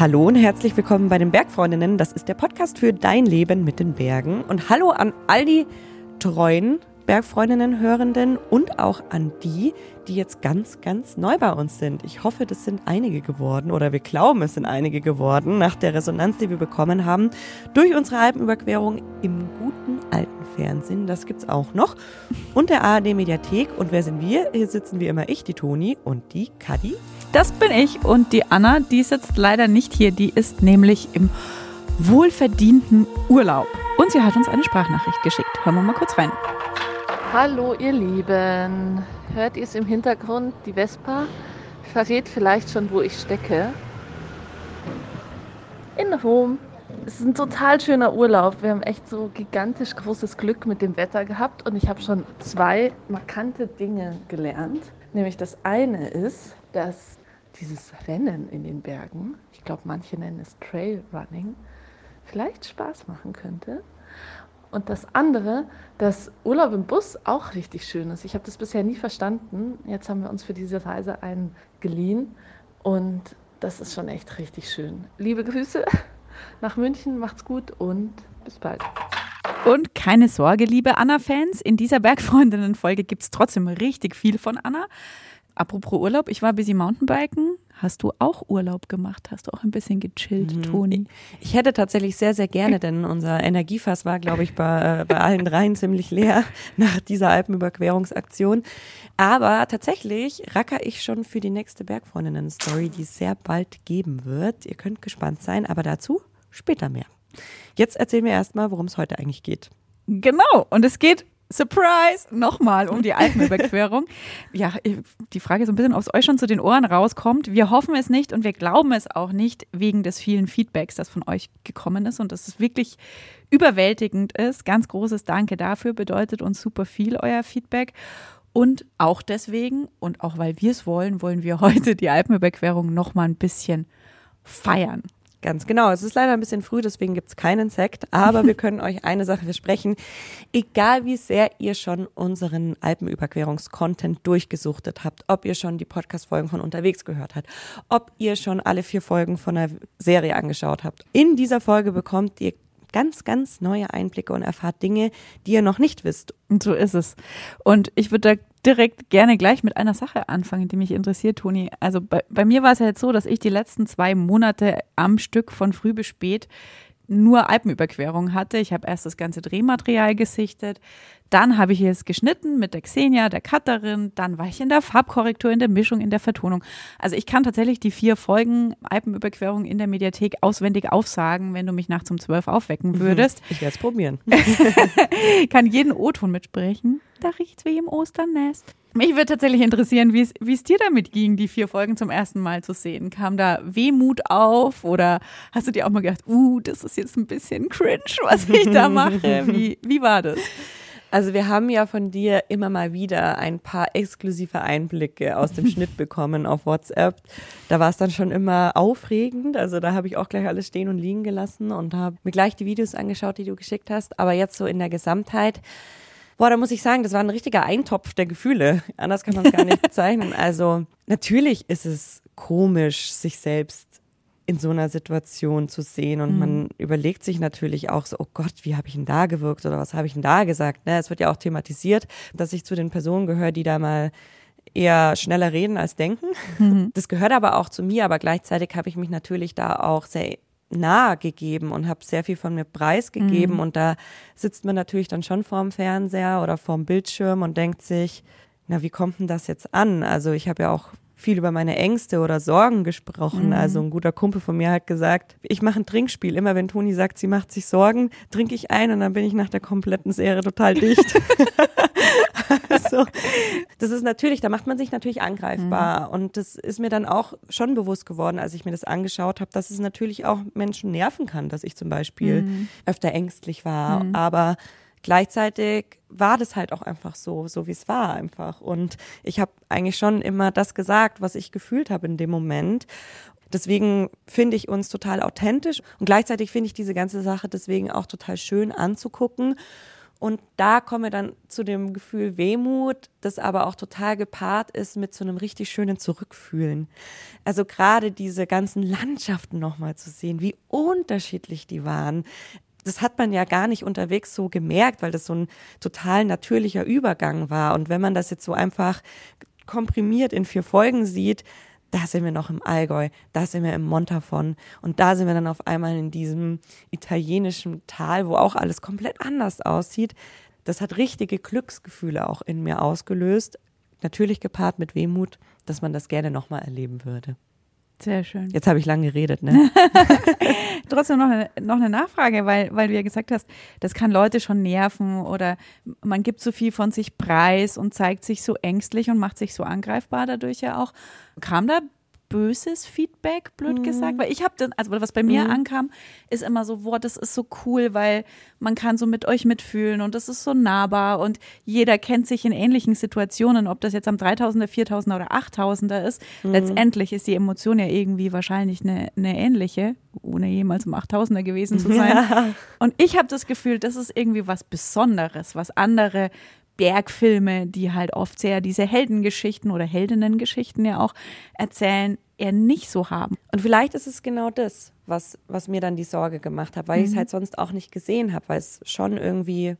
Hallo und herzlich willkommen bei den Bergfreundinnen. Das ist der Podcast für dein Leben mit den Bergen. Und hallo an all die treuen Bergfreundinnen, Hörenden und auch an die, die jetzt ganz, ganz neu bei uns sind. Ich hoffe, das sind einige geworden oder wir glauben, es sind einige geworden nach der Resonanz, die wir bekommen haben durch unsere Alpenüberquerung im guten alten Fernsehen. Das gibt's auch noch. Und der ARD Mediathek. Und wer sind wir? Hier sitzen wie immer ich, die Toni und die Kadi. Das bin ich und die Anna, die sitzt leider nicht hier. Die ist nämlich im wohlverdienten Urlaub. Und sie hat uns eine Sprachnachricht geschickt. Hören wir mal kurz rein. Hallo ihr Lieben, hört ihr es im Hintergrund? Die Vespa verrät vielleicht schon, wo ich stecke. In Rom. Es ist ein total schöner Urlaub. Wir haben echt so gigantisch großes Glück mit dem Wetter gehabt und ich habe schon zwei markante Dinge gelernt. Nämlich das eine ist, dass dieses Rennen in den Bergen, ich glaube manche nennen es Trail Running, vielleicht Spaß machen könnte. Und das andere, dass Urlaub im Bus auch richtig schön ist. Ich habe das bisher nie verstanden. Jetzt haben wir uns für diese Reise einen geliehen und das ist schon echt richtig schön. Liebe Grüße nach München, macht's gut und bis bald. Und keine Sorge, liebe Anna-Fans, in dieser Bergfreundinnen-Folge gibt es trotzdem richtig viel von Anna. Apropos Urlaub, ich war busy Mountainbiken. Hast du auch Urlaub gemacht? Hast du auch ein bisschen gechillt, mhm. Toni? Ich hätte tatsächlich sehr, sehr gerne, denn unser Energiefass war, glaube ich, bei, äh, bei allen dreien ziemlich leer nach dieser Alpenüberquerungsaktion. Aber tatsächlich racker ich schon für die nächste Bergfreundinnen-Story, die es sehr bald geben wird. Ihr könnt gespannt sein, aber dazu später mehr. Jetzt erzählen wir erstmal, worum es heute eigentlich geht. Genau, und es geht Surprise! Nochmal um die Alpenüberquerung. ja, die Frage ist so ein bisschen, ob es euch schon zu den Ohren rauskommt. Wir hoffen es nicht und wir glauben es auch nicht wegen des vielen Feedbacks, das von euch gekommen ist und dass es wirklich überwältigend ist. Ganz großes Danke dafür, bedeutet uns super viel euer Feedback. Und auch deswegen und auch weil wir es wollen, wollen wir heute die Alpenüberquerung nochmal ein bisschen feiern. Ganz genau. Es ist leider ein bisschen früh, deswegen gibt's keinen Sekt. Aber wir können euch eine Sache versprechen. Egal wie sehr ihr schon unseren Alpenüberquerungskontent durchgesuchtet habt, ob ihr schon die Podcast-Folgen von unterwegs gehört habt, ob ihr schon alle vier Folgen von der Serie angeschaut habt. In dieser Folge bekommt ihr ganz, ganz neue Einblicke und erfahrt Dinge, die ihr noch nicht wisst. Und so ist es. Und ich würde da direkt gerne gleich mit einer Sache anfangen, die mich interessiert, Toni. Also bei, bei mir war es ja jetzt so, dass ich die letzten zwei Monate am Stück von früh bis spät nur Alpenüberquerung hatte. Ich habe erst das ganze Drehmaterial gesichtet, dann habe ich es geschnitten mit der Xenia, der Cutterin, dann war ich in der Farbkorrektur, in der Mischung, in der Vertonung. Also ich kann tatsächlich die vier Folgen Alpenüberquerung in der Mediathek auswendig aufsagen, wenn du mich nachts um zwölf aufwecken mhm. würdest. Ich werde es probieren. kann jeden O-Ton mitsprechen. Da riecht's wie im Osternest. Mich würde tatsächlich interessieren, wie es dir damit ging, die vier Folgen zum ersten Mal zu sehen. Kam da Wehmut auf oder hast du dir auch mal gedacht, uh, das ist jetzt ein bisschen cringe, was ich da mache? Wie, wie war das? Also wir haben ja von dir immer mal wieder ein paar exklusive Einblicke aus dem Schnitt bekommen auf WhatsApp. Da war es dann schon immer aufregend. Also da habe ich auch gleich alles stehen und liegen gelassen und habe mir gleich die Videos angeschaut, die du geschickt hast. Aber jetzt so in der Gesamtheit Boah, da muss ich sagen, das war ein richtiger Eintopf der Gefühle. Anders kann man es gar nicht bezeichnen. Also natürlich ist es komisch, sich selbst in so einer Situation zu sehen und mhm. man überlegt sich natürlich auch so, oh Gott, wie habe ich denn da gewirkt oder was habe ich denn da gesagt? Ne? Es wird ja auch thematisiert, dass ich zu den Personen gehöre, die da mal eher schneller reden als denken. Mhm. Das gehört aber auch zu mir, aber gleichzeitig habe ich mich natürlich da auch sehr nahe gegeben und habe sehr viel von mir preisgegeben. Mhm. Und da sitzt man natürlich dann schon vorm Fernseher oder vorm Bildschirm und denkt sich, na, wie kommt denn das jetzt an? Also ich habe ja auch viel über meine Ängste oder Sorgen gesprochen. Mhm. Also ein guter Kumpel von mir hat gesagt, ich mache ein Trinkspiel. Immer wenn Toni sagt, sie macht sich Sorgen, trinke ich ein und dann bin ich nach der kompletten Serie total dicht. also, das ist natürlich, da macht man sich natürlich angreifbar. Mhm. Und das ist mir dann auch schon bewusst geworden, als ich mir das angeschaut habe, dass es natürlich auch Menschen nerven kann, dass ich zum Beispiel mhm. öfter ängstlich war. Mhm. Aber gleichzeitig war das halt auch einfach so, so wie es war einfach. Und ich habe eigentlich schon immer das gesagt, was ich gefühlt habe in dem Moment. Deswegen finde ich uns total authentisch und gleichzeitig finde ich diese ganze Sache deswegen auch total schön anzugucken. Und da komme ich dann zu dem Gefühl Wehmut, das aber auch total gepaart ist mit so einem richtig schönen Zurückfühlen. Also gerade diese ganzen Landschaften nochmal zu sehen, wie unterschiedlich die waren. Das hat man ja gar nicht unterwegs so gemerkt, weil das so ein total natürlicher Übergang war. Und wenn man das jetzt so einfach komprimiert in vier Folgen sieht, da sind wir noch im Allgäu, da sind wir im Montafon und da sind wir dann auf einmal in diesem italienischen Tal, wo auch alles komplett anders aussieht. Das hat richtige Glücksgefühle auch in mir ausgelöst, natürlich gepaart mit Wehmut, dass man das gerne nochmal erleben würde. Sehr schön. Jetzt habe ich lang geredet, ne? Trotzdem noch eine, noch eine Nachfrage, weil, weil du ja gesagt hast, das kann Leute schon nerven oder man gibt so viel von sich preis und zeigt sich so ängstlich und macht sich so angreifbar dadurch ja auch. Kam da böses Feedback, blöd mhm. gesagt, weil ich habe dann, also was bei mir mhm. ankam, ist immer so, boah, das ist so cool, weil man kann so mit euch mitfühlen und das ist so nahbar und jeder kennt sich in ähnlichen Situationen, ob das jetzt am 3000er, 4000er oder 8000er ist. Mhm. Letztendlich ist die Emotion ja irgendwie wahrscheinlich eine, eine ähnliche, ohne jemals um 8000er gewesen zu sein. Ja. Und ich habe das Gefühl, das ist irgendwie was Besonderes, was andere Bergfilme, die halt oft sehr diese Heldengeschichten oder Heldinnengeschichten ja auch erzählen, eher nicht so haben. Und vielleicht ist es genau das, was, was mir dann die Sorge gemacht hat, weil mhm. ich es halt sonst auch nicht gesehen habe, weil es schon irgendwie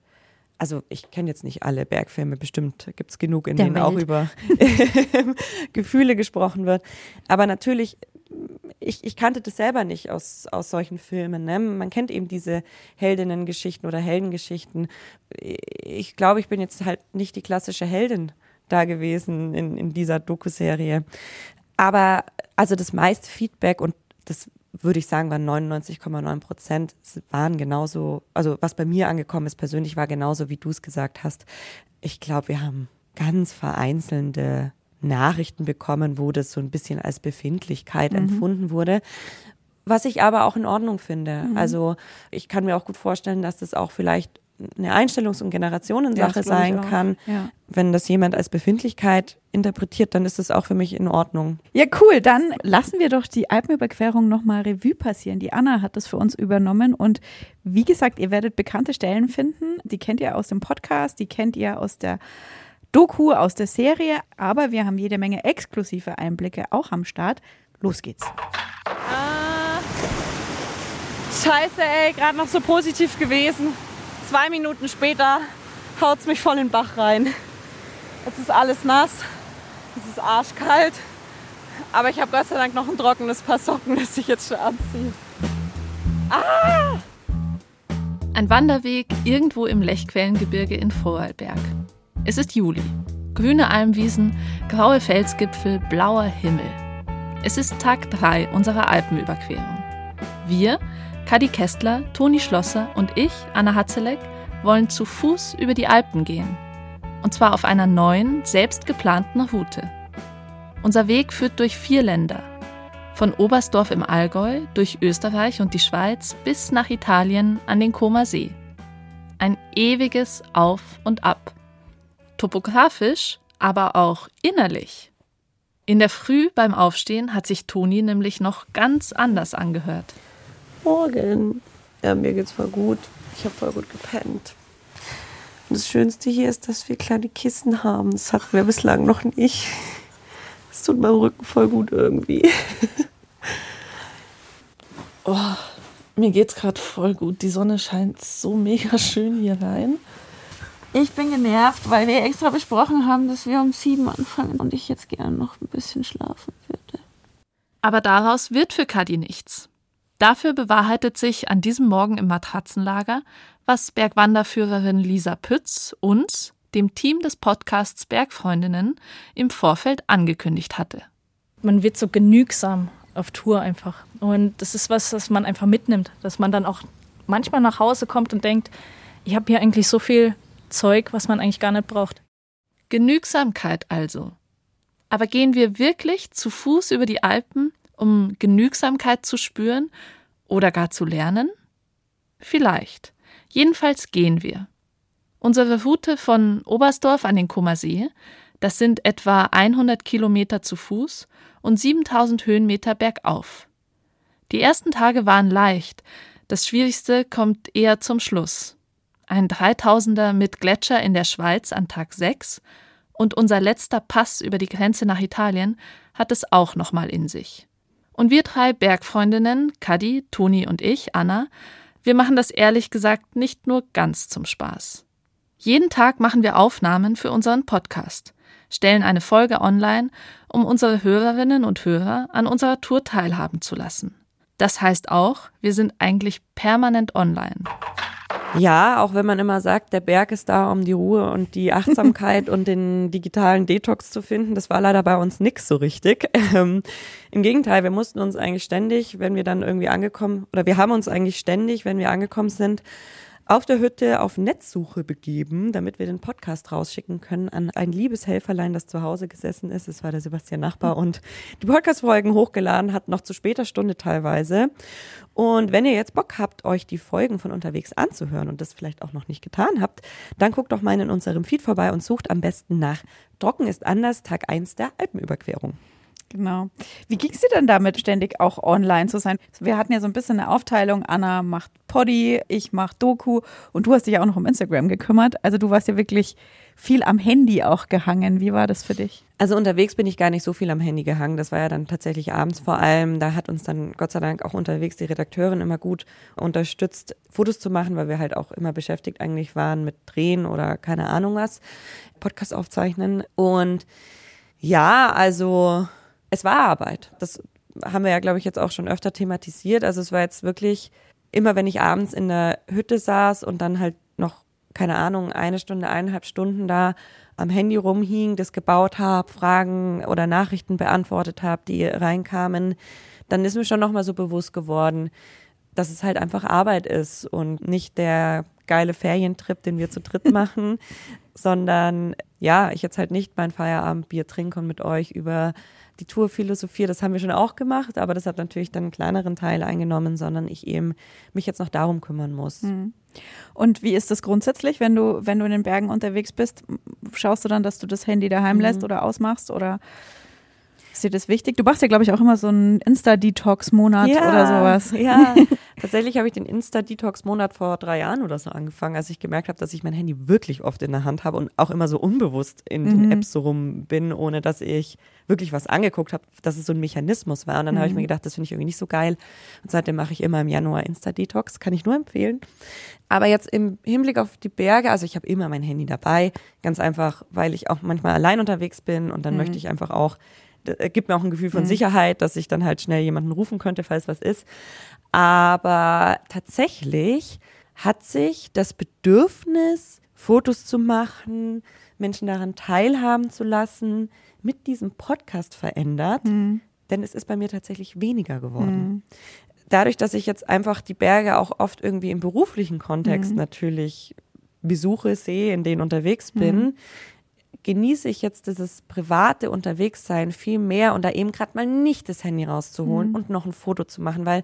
also ich kenne jetzt nicht alle Bergfilme, bestimmt gibt es genug, in Der denen Welt. auch über Gefühle gesprochen wird. Aber natürlich ich, ich kannte das selber nicht aus, aus solchen Filmen. Ne? Man kennt eben diese Heldinnengeschichten oder Heldengeschichten. Ich glaube, ich bin jetzt halt nicht die klassische Heldin da gewesen in, in dieser Doku-Serie. Aber also das meiste Feedback und das würde ich sagen, waren 99,9 Prozent waren genauso, also was bei mir angekommen ist persönlich, war genauso, wie du es gesagt hast. Ich glaube, wir haben ganz vereinzelte Nachrichten bekommen, wo das so ein bisschen als Befindlichkeit mhm. empfunden wurde. Was ich aber auch in Ordnung finde. Mhm. Also ich kann mir auch gut vorstellen, dass das auch vielleicht eine Einstellungs- und Generationensache ja, sein kann. Ja. Wenn das jemand als Befindlichkeit interpretiert, dann ist das auch für mich in Ordnung. Ja, cool. Dann lassen wir doch die Alpenüberquerung nochmal Revue passieren. Die Anna hat das für uns übernommen und wie gesagt, ihr werdet bekannte Stellen finden. Die kennt ihr aus dem Podcast, die kennt ihr aus der Doku aus der Serie, aber wir haben jede Menge exklusive Einblicke auch am Start. Los geht's. Ah, scheiße, ey, gerade noch so positiv gewesen. Zwei Minuten später haut's mich voll in den Bach rein. Jetzt ist alles nass, es ist arschkalt, aber ich habe Gott sei Dank noch ein trockenes Paar Socken, das ich jetzt schon anziehe. Ah! Ein Wanderweg irgendwo im Lechquellengebirge in Vorarlberg. Es ist Juli. Grüne Almwiesen, graue Felsgipfel, blauer Himmel. Es ist Tag 3 unserer Alpenüberquerung. Wir, Kadi Kestler, Toni Schlosser und ich, Anna Hatzeleck, wollen zu Fuß über die Alpen gehen. Und zwar auf einer neuen, selbst geplanten Route. Unser Weg führt durch vier Länder. Von Oberstdorf im Allgäu, durch Österreich und die Schweiz bis nach Italien an den Comer See. Ein ewiges Auf und Ab topografisch, aber auch innerlich. In der Früh beim Aufstehen hat sich Toni nämlich noch ganz anders angehört. Morgen. Ja, mir geht's voll gut. Ich habe voll gut gepennt. Und das Schönste hier ist, dass wir kleine Kissen haben. Das hatten wir bislang noch nicht. Es tut meinem Rücken voll gut irgendwie. Oh, mir geht's gerade voll gut. Die Sonne scheint so mega schön hier rein. Ich bin genervt, weil wir extra besprochen haben, dass wir um sieben anfangen und ich jetzt gerne noch ein bisschen schlafen würde. Aber daraus wird für Kadi nichts. Dafür bewahrheitet sich an diesem Morgen im Matratzenlager, was Bergwanderführerin Lisa Pütz uns, dem Team des Podcasts Bergfreundinnen, im Vorfeld angekündigt hatte. Man wird so genügsam auf Tour einfach. Und das ist was, das man einfach mitnimmt, dass man dann auch manchmal nach Hause kommt und denkt, ich habe hier eigentlich so viel Zeug, was man eigentlich gar nicht braucht. Genügsamkeit also. Aber gehen wir wirklich zu Fuß über die Alpen, um Genügsamkeit zu spüren oder gar zu lernen? Vielleicht. Jedenfalls gehen wir. Unsere Route von Oberstdorf an den Kummersee, das sind etwa 100 Kilometer zu Fuß und 7000 Höhenmeter bergauf. Die ersten Tage waren leicht, das Schwierigste kommt eher zum Schluss. Ein 3000er mit Gletscher in der Schweiz an Tag 6 und unser letzter Pass über die Grenze nach Italien hat es auch nochmal in sich. Und wir drei Bergfreundinnen, Kadi, Toni und ich, Anna, wir machen das ehrlich gesagt nicht nur ganz zum Spaß. Jeden Tag machen wir Aufnahmen für unseren Podcast, stellen eine Folge online, um unsere Hörerinnen und Hörer an unserer Tour teilhaben zu lassen. Das heißt auch, wir sind eigentlich permanent online. Ja, auch wenn man immer sagt, der Berg ist da, um die Ruhe und die Achtsamkeit und den digitalen Detox zu finden, das war leider bei uns nix so richtig. Ähm, Im Gegenteil, wir mussten uns eigentlich ständig, wenn wir dann irgendwie angekommen, oder wir haben uns eigentlich ständig, wenn wir angekommen sind, auf der Hütte auf Netzsuche begeben, damit wir den Podcast rausschicken können an ein liebes Helferlein, das zu Hause gesessen ist. Es war der Sebastian Nachbar und die Podcast-Folgen hochgeladen hat, noch zu später Stunde teilweise. Und wenn ihr jetzt Bock habt, euch die Folgen von unterwegs anzuhören und das vielleicht auch noch nicht getan habt, dann guckt doch mal in unserem Feed vorbei und sucht am besten nach Trocken ist anders, Tag 1 der Alpenüberquerung. Genau. Wie ging es dir denn damit, ständig auch online zu sein? Wir hatten ja so ein bisschen eine Aufteilung. Anna macht Poddy, ich mach Doku und du hast dich ja auch noch um Instagram gekümmert. Also du warst ja wirklich viel am Handy auch gehangen. Wie war das für dich? Also unterwegs bin ich gar nicht so viel am Handy gehangen. Das war ja dann tatsächlich abends vor allem. Da hat uns dann Gott sei Dank auch unterwegs die Redakteurin immer gut unterstützt, Fotos zu machen, weil wir halt auch immer beschäftigt eigentlich waren mit Drehen oder keine Ahnung was, Podcast aufzeichnen. Und ja, also es war Arbeit. Das haben wir ja, glaube ich, jetzt auch schon öfter thematisiert. Also es war jetzt wirklich immer, wenn ich abends in der Hütte saß und dann halt noch, keine Ahnung, eine Stunde, eineinhalb Stunden da am Handy rumhing, das gebaut habe, Fragen oder Nachrichten beantwortet habe, die reinkamen, dann ist mir schon nochmal so bewusst geworden, dass es halt einfach Arbeit ist und nicht der geile Ferientrip, den wir zu dritt machen, sondern ja, ich jetzt halt nicht mein Feierabendbier trinke und mit euch über die Tourphilosophie, das haben wir schon auch gemacht, aber das hat natürlich dann einen kleineren Teil eingenommen, sondern ich eben mich jetzt noch darum kümmern muss. Mhm. Und wie ist das grundsätzlich, wenn du, wenn du in den Bergen unterwegs bist? Schaust du dann, dass du das Handy daheim mhm. lässt oder ausmachst oder ist dir das wichtig? Du machst ja, glaube ich, auch immer so einen Insta-Detox-Monat ja, oder sowas. Ja, tatsächlich habe ich den Insta-Detox-Monat vor drei Jahren oder so angefangen, als ich gemerkt habe, dass ich mein Handy wirklich oft in der Hand habe und auch immer so unbewusst in mhm. den Apps so rum bin, ohne dass ich wirklich was angeguckt habe, dass es so ein Mechanismus war. Und dann mhm. habe ich mir mhm. gedacht, das finde ich irgendwie nicht so geil. Und seitdem mache ich immer im Januar Insta-Detox, kann ich nur empfehlen. Aber jetzt im Hinblick auf die Berge, also ich habe immer mein Handy dabei, ganz einfach, weil ich auch manchmal allein unterwegs bin und dann mhm. möchte ich einfach auch gibt mir auch ein Gefühl von mhm. Sicherheit, dass ich dann halt schnell jemanden rufen könnte, falls was ist. Aber tatsächlich hat sich das Bedürfnis, Fotos zu machen, Menschen daran teilhaben zu lassen, mit diesem Podcast verändert. Mhm. Denn es ist bei mir tatsächlich weniger geworden. Mhm. Dadurch, dass ich jetzt einfach die Berge auch oft irgendwie im beruflichen Kontext mhm. natürlich besuche, sehe, in denen unterwegs bin, mhm genieße ich jetzt dieses private Unterwegssein viel mehr und da eben gerade mal nicht das Handy rauszuholen mhm. und noch ein Foto zu machen, weil,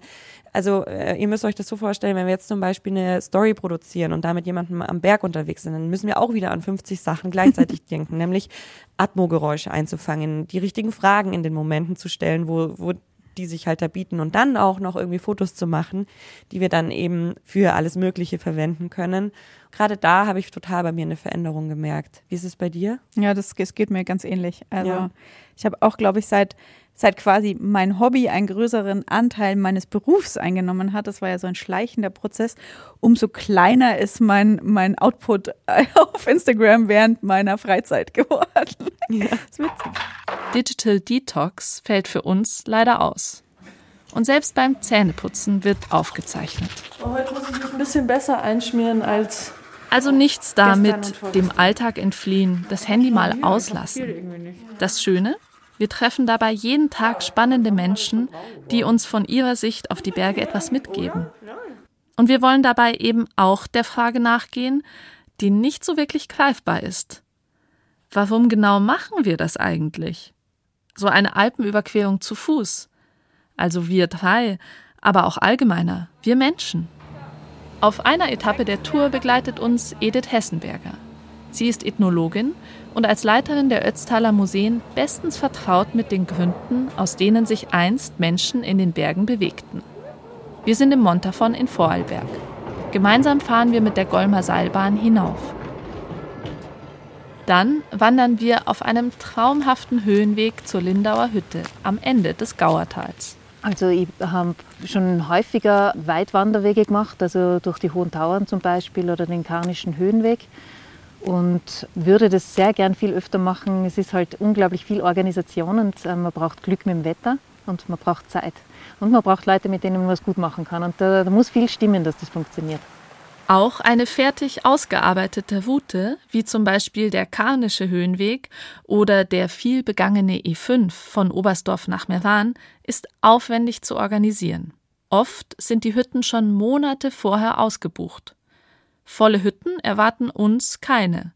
also äh, ihr müsst euch das so vorstellen, wenn wir jetzt zum Beispiel eine Story produzieren und da mit jemandem am Berg unterwegs sind, dann müssen wir auch wieder an 50 Sachen gleichzeitig denken, nämlich Atmogeräusche einzufangen, die richtigen Fragen in den Momenten zu stellen, wo, wo die sich halt da bieten und dann auch noch irgendwie Fotos zu machen, die wir dann eben für alles Mögliche verwenden können. Gerade da habe ich total bei mir eine Veränderung gemerkt. Wie ist es bei dir? Ja, das, das geht mir ganz ähnlich. Also ja. ich habe auch, glaube ich, seit seit quasi mein Hobby einen größeren Anteil meines Berufs eingenommen hat, das war ja so ein schleichender Prozess, umso kleiner ist mein, mein Output auf Instagram während meiner Freizeit geworden. Ja. Das ist witzig. Digital Detox fällt für uns leider aus. Und selbst beim Zähneputzen wird aufgezeichnet. Oh, heute muss ich mich ein bisschen besser einschmieren als. Also nichts damit dem Alltag entfliehen, das Handy mal auslassen. Das Schöne, wir treffen dabei jeden Tag spannende Menschen, die uns von ihrer Sicht auf die Berge etwas mitgeben. Und wir wollen dabei eben auch der Frage nachgehen, die nicht so wirklich greifbar ist. Warum genau machen wir das eigentlich? So eine Alpenüberquerung zu Fuß. Also wir drei, aber auch allgemeiner, wir Menschen. Auf einer Etappe der Tour begleitet uns Edith Hessenberger. Sie ist Ethnologin und als Leiterin der Ötztaler Museen bestens vertraut mit den Gründen, aus denen sich einst Menschen in den Bergen bewegten. Wir sind im Montafon in Vorarlberg. Gemeinsam fahren wir mit der Golmer Seilbahn hinauf. Dann wandern wir auf einem traumhaften Höhenweg zur Lindauer Hütte am Ende des Gauertals. Also ich habe schon häufiger Weitwanderwege gemacht, also durch die Hohen Tauern zum Beispiel oder den Karnischen Höhenweg und würde das sehr gern viel öfter machen. Es ist halt unglaublich viel Organisation und äh, man braucht Glück mit dem Wetter und man braucht Zeit. Und man braucht Leute, mit denen man was gut machen kann. Und da, da muss viel stimmen, dass das funktioniert. Auch eine fertig ausgearbeitete Route, wie zum Beispiel der Karnische Höhenweg oder der viel begangene E5 von Oberstdorf nach Meran, ist aufwendig zu organisieren. Oft sind die Hütten schon Monate vorher ausgebucht. Volle Hütten erwarten uns keine.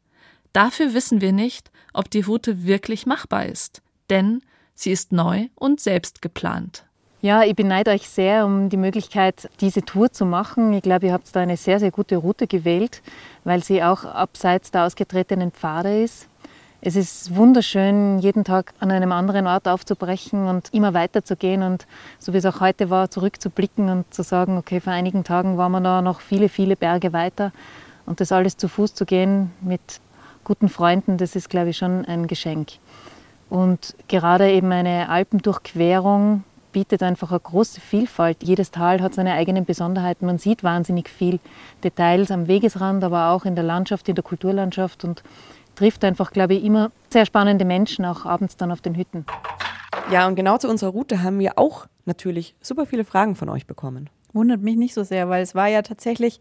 Dafür wissen wir nicht, ob die Route wirklich machbar ist, denn sie ist neu und selbst geplant. Ja, ich beneide euch sehr um die Möglichkeit, diese Tour zu machen. Ich glaube, ihr habt da eine sehr, sehr gute Route gewählt, weil sie auch abseits der ausgetretenen Pfade ist. Es ist wunderschön, jeden Tag an einem anderen Ort aufzubrechen und immer weiterzugehen und so wie es auch heute war, zurückzublicken und zu sagen, okay, vor einigen Tagen waren wir da noch viele, viele Berge weiter und das alles zu Fuß zu gehen mit guten Freunden, das ist, glaube ich, schon ein Geschenk. Und gerade eben eine Alpendurchquerung bietet einfach eine große Vielfalt. Jedes Tal hat seine eigenen Besonderheiten. Man sieht wahnsinnig viel Details am Wegesrand, aber auch in der Landschaft, in der Kulturlandschaft und trifft einfach, glaube ich, immer sehr spannende Menschen, auch abends dann auf den Hütten. Ja, und genau zu unserer Route haben wir auch natürlich super viele Fragen von euch bekommen. Wundert mich nicht so sehr, weil es war ja tatsächlich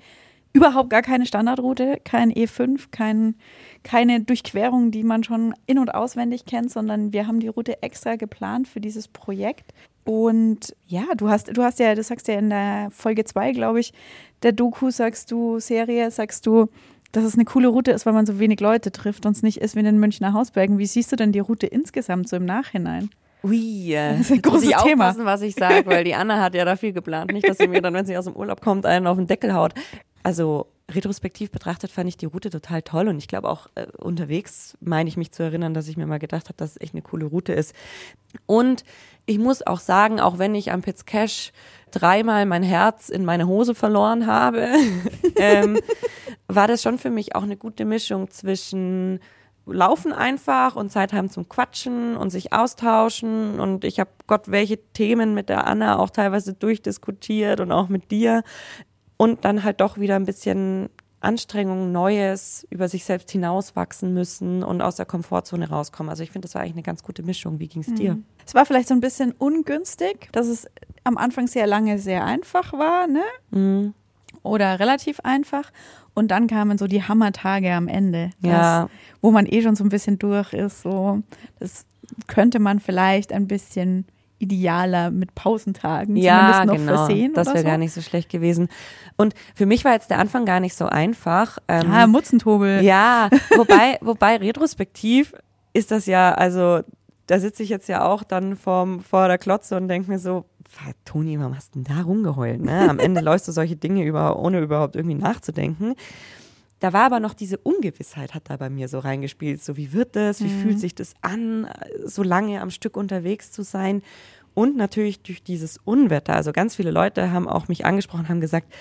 überhaupt gar keine Standardroute, kein E5, kein, keine Durchquerung, die man schon in- und auswendig kennt, sondern wir haben die Route extra geplant für dieses Projekt. Und ja, du hast, du hast ja, du sagst ja in der Folge 2, glaube ich, der Doku, sagst du, Serie, sagst du, dass es eine coole Route ist, weil man so wenig Leute trifft und es nicht ist wie in den Münchner Hausbergen. Wie siehst du denn die Route insgesamt so im Nachhinein? Ui, äh, das ist ein großes muss ich Thema. aufpassen, was ich sage, weil die Anna hat ja da viel geplant. Nicht, dass sie mir dann, wenn sie aus dem Urlaub kommt, einen auf den Deckel haut. Also retrospektiv betrachtet fand ich die Route total toll und ich glaube auch äh, unterwegs meine ich mich zu erinnern, dass ich mir mal gedacht habe, dass es echt eine coole Route ist. Und ich muss auch sagen, auch wenn ich am Pitts Cash dreimal mein Herz in meine Hose verloren habe, ähm, war das schon für mich auch eine gute Mischung zwischen Laufen einfach und Zeit haben zum Quatschen und sich austauschen. Und ich habe Gott welche Themen mit der Anna auch teilweise durchdiskutiert und auch mit dir. Und dann halt doch wieder ein bisschen Anstrengung, Neues, über sich selbst hinauswachsen müssen und aus der Komfortzone rauskommen. Also ich finde, das war eigentlich eine ganz gute Mischung. Wie ging es dir? Es war vielleicht so ein bisschen ungünstig, dass es am Anfang sehr lange sehr einfach war, ne? Mhm. Oder relativ einfach. Und dann kamen so die Hammertage am Ende, Ja. das, wo man eh schon so ein bisschen durch ist. So, das könnte man vielleicht ein bisschen idealer mit Pausentagen Ja, zumindest noch genau. versehen. Das wäre so. gar nicht so schlecht gewesen. Und für mich war jetzt der Anfang gar nicht so einfach. Ähm, Ah, Mutzentobel. Ja, wobei, wobei retrospektiv ist das ja, also da sitze ich jetzt ja auch dann vorm, vor der Klotze und denke mir so, "Pf, Toni, warum hast du denn da rumgeheult? Ne? Am Ende läufst du solche Dinge über, ohne überhaupt irgendwie nachzudenken. Da war aber noch diese Ungewissheit, hat da bei mir so reingespielt. So, wie wird das? Wie fühlt sich das an, so lange am Stück unterwegs zu sein? Und natürlich durch dieses Unwetter. Also ganz viele Leute haben auch mich angesprochen, haben gesagt,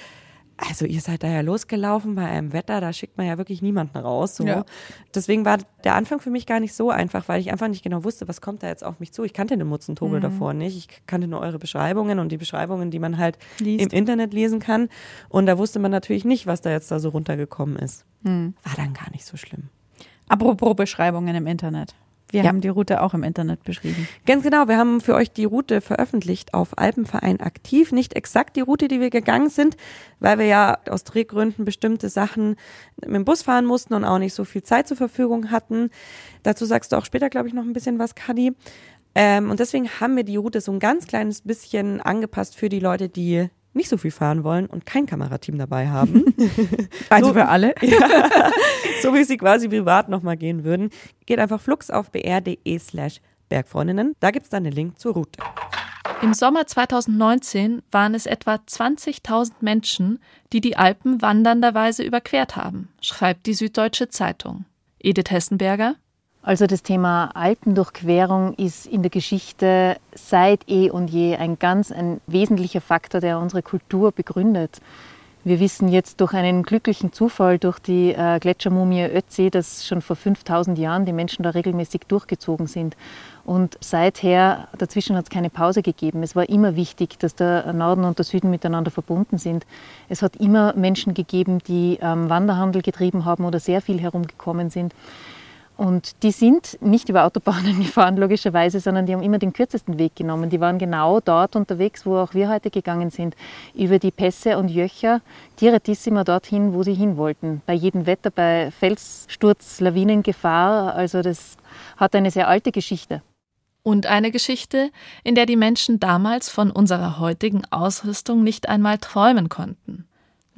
also ihr seid da ja losgelaufen bei einem Wetter, da schickt man ja wirklich niemanden raus. So. Ja. Deswegen war der Anfang für mich gar nicht so einfach, weil ich einfach nicht genau wusste, was kommt da jetzt auf mich zu. Ich kannte den Mutzentobel davor nicht. Ich kannte nur eure Beschreibungen und die Beschreibungen, die man halt Liest. im Internet lesen kann. Und da wusste man natürlich nicht, was da jetzt da so runtergekommen ist. War dann gar nicht so schlimm. Apropos Beschreibungen im Internet. Wir Ja. haben die Route auch im Internet beschrieben. Ganz genau, wir haben für euch die Route veröffentlicht auf Alpenverein aktiv. Nicht exakt die Route, die wir gegangen sind, weil wir ja aus Drehgründen bestimmte Sachen mit dem Bus fahren mussten und auch nicht so viel Zeit zur Verfügung hatten. Dazu sagst du auch später, glaube ich, noch ein bisschen was, Kadi. Ähm, und deswegen haben wir die Route so ein ganz kleines bisschen angepasst für die Leute, die nicht so viel fahren wollen und kein Kamerateam dabei haben. Also So- für alle. so wie sie quasi privat nochmal gehen würden. Geht einfach flux auf br.de slash Bergfreundinnen. Da gibt's dann den Link zur Route. Im Sommer 2019 waren es etwa 20.000 Menschen, die die Alpen wandernderweise überquert haben, schreibt die Süddeutsche Zeitung. Edith Hessenberger. Also das Thema Alpendurchquerung ist in der Geschichte seit eh und je ein ganz ein wesentlicher Faktor, der unsere Kultur begründet. Wir wissen jetzt durch einen glücklichen Zufall, durch die äh, Gletschermumie Ötzi, dass schon vor 5000 Jahren die Menschen da regelmäßig durchgezogen sind. Und seither, dazwischen hat es keine Pause gegeben. Es war immer wichtig, dass der Norden und der Süden miteinander verbunden sind. Es hat immer Menschen gegeben, die ähm, Wanderhandel getrieben haben oder sehr viel herumgekommen sind. Und die sind nicht über Autobahnen gefahren, logischerweise, sondern die haben immer den kürzesten Weg genommen. Die waren genau dort unterwegs, wo auch wir heute gegangen sind, über die Pässe und Jöcher, direttissima dorthin, wo sie hin wollten. Bei jedem Wetter, bei Felssturz, Lawinengefahr. Also das hat eine sehr alte Geschichte. Und eine Geschichte, in der die Menschen damals von unserer heutigen Ausrüstung nicht einmal träumen konnten.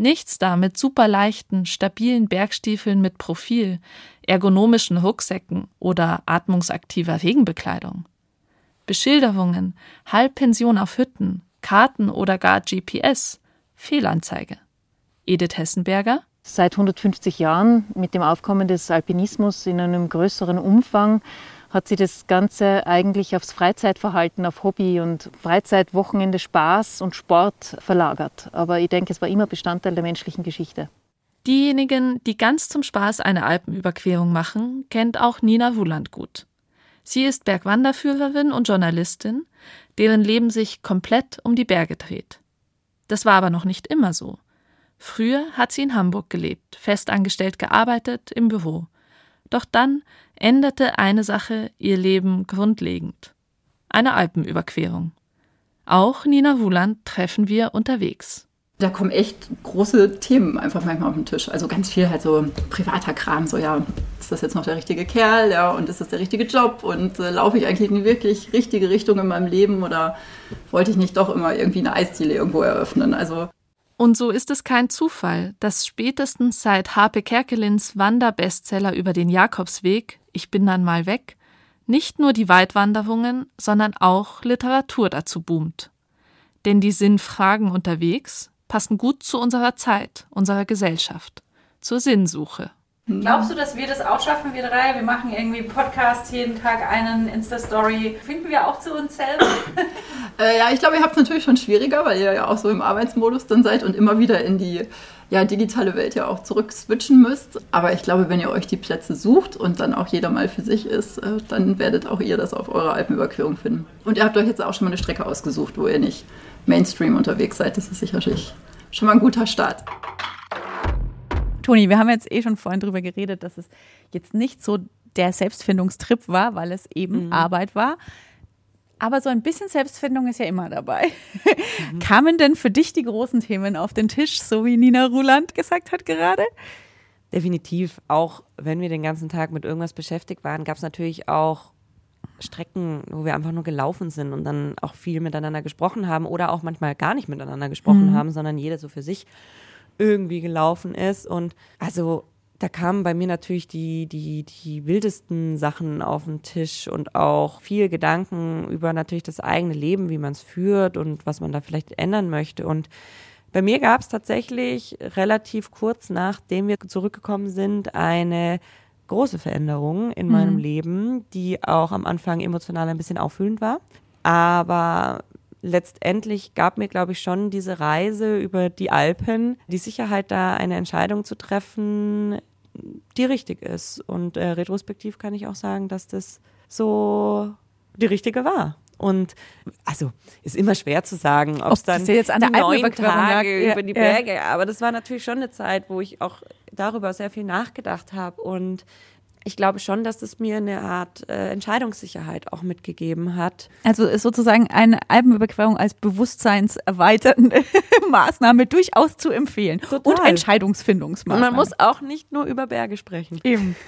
Nichts da mit superleichten, stabilen Bergstiefeln mit Profil, ergonomischen Rucksäcken oder atmungsaktiver Regenbekleidung. Beschilderungen, Halbpension auf Hütten, Karten oder gar GPS, Fehlanzeige. Edith Hessenberger Seit 150 Jahren mit dem Aufkommen des Alpinismus in einem größeren Umfang hat sie das Ganze eigentlich aufs Freizeitverhalten, auf Hobby und Freizeit, Wochenende, Spaß und Sport verlagert. Aber ich denke, es war immer Bestandteil der menschlichen Geschichte. Diejenigen, die ganz zum Spaß eine Alpenüberquerung machen, kennt auch Nina Wuland gut. Sie ist Bergwanderführerin und Journalistin, deren Leben sich komplett um die Berge dreht. Das war aber noch nicht immer so. Früher hat sie in Hamburg gelebt, festangestellt gearbeitet im Büro. Doch dann änderte eine Sache ihr Leben grundlegend. Eine Alpenüberquerung. Auch Nina Wuland treffen wir unterwegs. Da kommen echt große Themen einfach manchmal auf den Tisch. Also ganz viel halt so privater Kram, so ja, ist das jetzt noch der richtige Kerl, ja, und ist das der richtige Job und äh, laufe ich eigentlich in die wirklich richtige Richtung in meinem Leben oder wollte ich nicht doch immer irgendwie eine Eisdiele irgendwo eröffnen? Also und so ist es kein Zufall, dass spätestens seit Harpe Kerkelins Wanderbestseller über den Jakobsweg Ich bin dann mal weg nicht nur die Weitwanderungen, sondern auch Literatur dazu boomt. Denn die Sinnfragen unterwegs passen gut zu unserer Zeit, unserer Gesellschaft, zur Sinnsuche. Glaubst du, dass wir das auch schaffen, wir drei? Wir machen irgendwie Podcasts, jeden Tag einen Insta-Story. Finden wir auch zu uns selber? äh, ja, ich glaube, ihr habt es natürlich schon schwieriger, weil ihr ja auch so im Arbeitsmodus dann seid und immer wieder in die ja, digitale Welt ja auch zurück switchen müsst. Aber ich glaube, wenn ihr euch die Plätze sucht und dann auch jeder mal für sich ist, äh, dann werdet auch ihr das auf eurer Alpenüberquerung finden. Und ihr habt euch jetzt auch schon mal eine Strecke ausgesucht, wo ihr nicht Mainstream unterwegs seid. Das ist sicherlich schon mal ein guter Start. Toni, wir haben jetzt eh schon vorhin darüber geredet, dass es jetzt nicht so der Selbstfindungstrip war, weil es eben mhm. Arbeit war. Aber so ein bisschen Selbstfindung ist ja immer dabei. Mhm. Kamen denn für dich die großen Themen auf den Tisch, so wie Nina Ruland gesagt hat gerade? Definitiv. Auch wenn wir den ganzen Tag mit irgendwas beschäftigt waren, gab es natürlich auch Strecken, wo wir einfach nur gelaufen sind und dann auch viel miteinander gesprochen haben oder auch manchmal gar nicht miteinander gesprochen mhm. haben, sondern jeder so für sich irgendwie gelaufen ist. Und also da kamen bei mir natürlich die, die, die wildesten Sachen auf den Tisch und auch viel Gedanken über natürlich das eigene Leben, wie man es führt und was man da vielleicht ändern möchte. Und bei mir gab es tatsächlich relativ kurz nachdem wir zurückgekommen sind eine große Veränderung in meinem mhm. Leben, die auch am Anfang emotional ein bisschen auffühlend war. Aber letztendlich gab mir, glaube ich, schon diese Reise über die Alpen die Sicherheit, da eine Entscheidung zu treffen, die richtig ist. Und äh, retrospektiv kann ich auch sagen, dass das so die richtige war. Und also ist immer schwer zu sagen, ob es dann jetzt an der neun Tage lag. über die Berge. Ja. Aber das war natürlich schon eine Zeit, wo ich auch darüber sehr viel nachgedacht habe und ich glaube schon, dass es mir eine Art äh, Entscheidungssicherheit auch mitgegeben hat. Also ist sozusagen eine Alpenüberquerung als bewusstseinserweiternde Maßnahme durchaus zu empfehlen. Total. Und Entscheidungsfindungsmaßnahme. Und man muss auch nicht nur über Berge sprechen. Eben.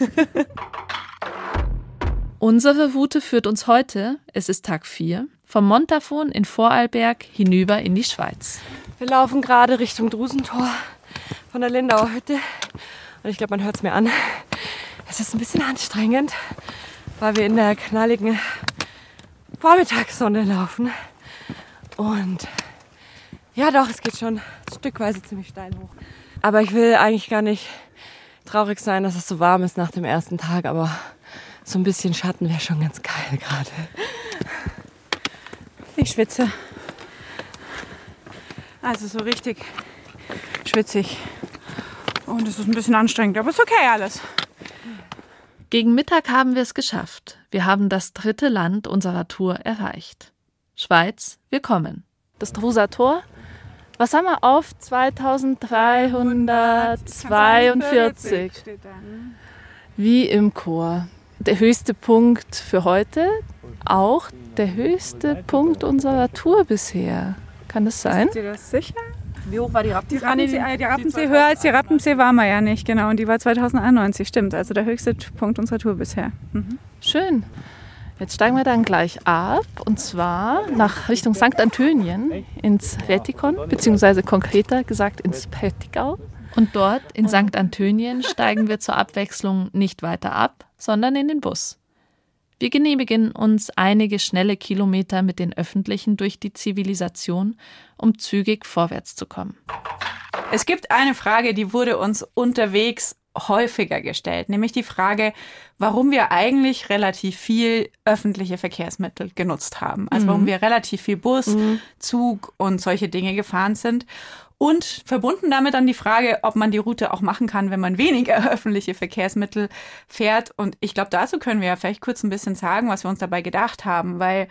Unsere Route führt uns heute, es ist Tag 4, vom Montafon in Vorarlberg hinüber in die Schweiz. Wir laufen gerade Richtung Drusentor von der Lindauer Hütte. Und ich glaube, man hört es mir an. Es ist ein bisschen anstrengend, weil wir in der knalligen Vormittagssonne laufen. Und ja, doch, es geht schon stückweise ziemlich steil hoch. Aber ich will eigentlich gar nicht traurig sein, dass es so warm ist nach dem ersten Tag, aber so ein bisschen Schatten wäre schon ganz geil gerade. Ich schwitze. Also so richtig schwitzig. Und es ist ein bisschen anstrengend, aber es ist okay alles. Gegen Mittag haben wir es geschafft. Wir haben das dritte Land unserer Tour erreicht. Schweiz, wir kommen. Das Druser Tor. Was haben wir auf? 2342. Wie im Chor. Der höchste Punkt für heute. Auch der höchste Punkt unserer Tour bisher. Kann das sein? Ist dir das sicher? Wie hoch war die Rappensee? Die Rappensee, die Rappensee höher als die Rappensee war man ja nicht, genau. Und die war 2091, stimmt. Also der höchste Punkt unserer Tour bisher. Mhm. Schön. Jetzt steigen wir dann gleich ab und zwar nach Richtung St. Antönien ins Retikon, beziehungsweise konkreter gesagt ins Pettigau. Und dort in St. Antönien steigen wir zur Abwechslung nicht weiter ab, sondern in den Bus. Wir genehmigen uns einige schnelle Kilometer mit den Öffentlichen durch die Zivilisation, um zügig vorwärts zu kommen. Es gibt eine Frage, die wurde uns unterwegs häufiger gestellt, nämlich die Frage, warum wir eigentlich relativ viel öffentliche Verkehrsmittel genutzt haben. Also warum mhm. wir relativ viel Bus, mhm. Zug und solche Dinge gefahren sind. Und verbunden damit dann die Frage, ob man die Route auch machen kann, wenn man weniger öffentliche Verkehrsmittel fährt. Und ich glaube, dazu können wir ja vielleicht kurz ein bisschen sagen, was wir uns dabei gedacht haben, weil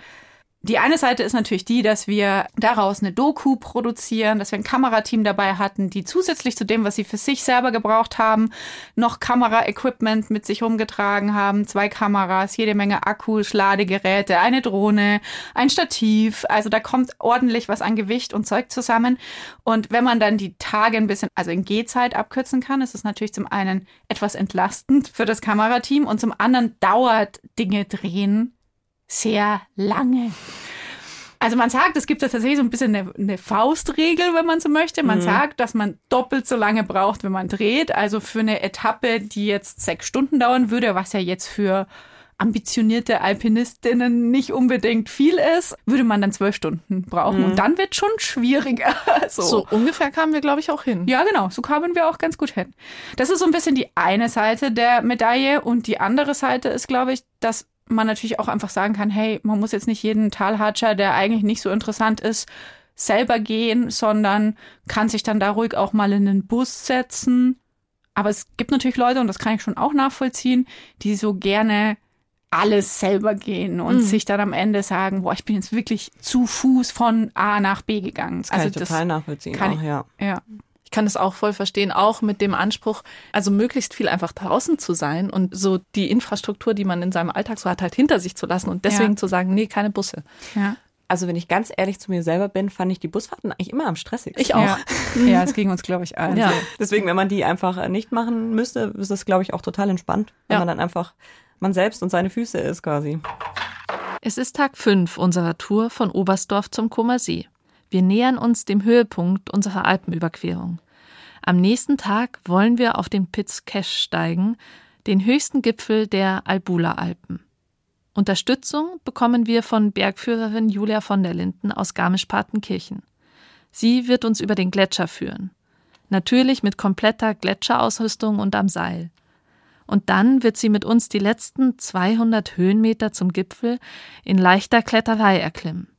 die eine Seite ist natürlich die, dass wir daraus eine Doku produzieren, dass wir ein Kamerateam dabei hatten, die zusätzlich zu dem, was sie für sich selber gebraucht haben, noch Kameraequipment mit sich rumgetragen haben. Zwei Kameras, jede Menge Akkus, Ladegeräte, eine Drohne, ein Stativ. Also da kommt ordentlich was an Gewicht und Zeug zusammen. Und wenn man dann die Tage ein bisschen, also in Gehzeit abkürzen kann, ist es natürlich zum einen etwas entlastend für das Kamerateam und zum anderen dauert Dinge drehen sehr lange. Also man sagt, es gibt da tatsächlich so ein bisschen eine, eine Faustregel, wenn man so möchte. Man mhm. sagt, dass man doppelt so lange braucht, wenn man dreht. Also für eine Etappe, die jetzt sechs Stunden dauern würde, was ja jetzt für ambitionierte Alpinistinnen nicht unbedingt viel ist, würde man dann zwölf Stunden brauchen. Mhm. Und dann wird schon schwieriger. so. so ungefähr kamen wir, glaube ich, auch hin. Ja, genau. So kamen wir auch ganz gut hin. Das ist so ein bisschen die eine Seite der Medaille. Und die andere Seite ist, glaube ich, dass man natürlich auch einfach sagen kann, hey, man muss jetzt nicht jeden Talhatscher, der eigentlich nicht so interessant ist, selber gehen, sondern kann sich dann da ruhig auch mal in den Bus setzen. Aber es gibt natürlich Leute, und das kann ich schon auch nachvollziehen, die so gerne alles selber gehen und mhm. sich dann am Ende sagen, boah, ich bin jetzt wirklich zu Fuß von A nach B gegangen. Das kann also ich total nachvollziehen. Kann auch, ich, ja. ja kann es auch voll verstehen, auch mit dem Anspruch, also möglichst viel einfach draußen zu sein und so die Infrastruktur, die man in seinem Alltag so hat, halt hinter sich zu lassen und deswegen ja. zu sagen, nee, keine Busse. Ja. Also wenn ich ganz ehrlich zu mir selber bin, fand ich die Busfahrten eigentlich immer am stressigsten. Ich auch. Ja, ja es ging uns, glaube ich, allen. Ja. Deswegen, wenn man die einfach nicht machen müsste, ist das, glaube ich, auch total entspannt, wenn ja. man dann einfach man selbst und seine Füße ist quasi. Es ist Tag 5 unserer Tour von Oberstdorf zum Comer See. Wir nähern uns dem Höhepunkt unserer Alpenüberquerung. Am nächsten Tag wollen wir auf den Piz Cache steigen, den höchsten Gipfel der Albula-Alpen. Unterstützung bekommen wir von Bergführerin Julia von der Linden aus Garmisch-Partenkirchen. Sie wird uns über den Gletscher führen. Natürlich mit kompletter Gletscherausrüstung und am Seil. Und dann wird sie mit uns die letzten 200 Höhenmeter zum Gipfel in leichter Kletterei erklimmen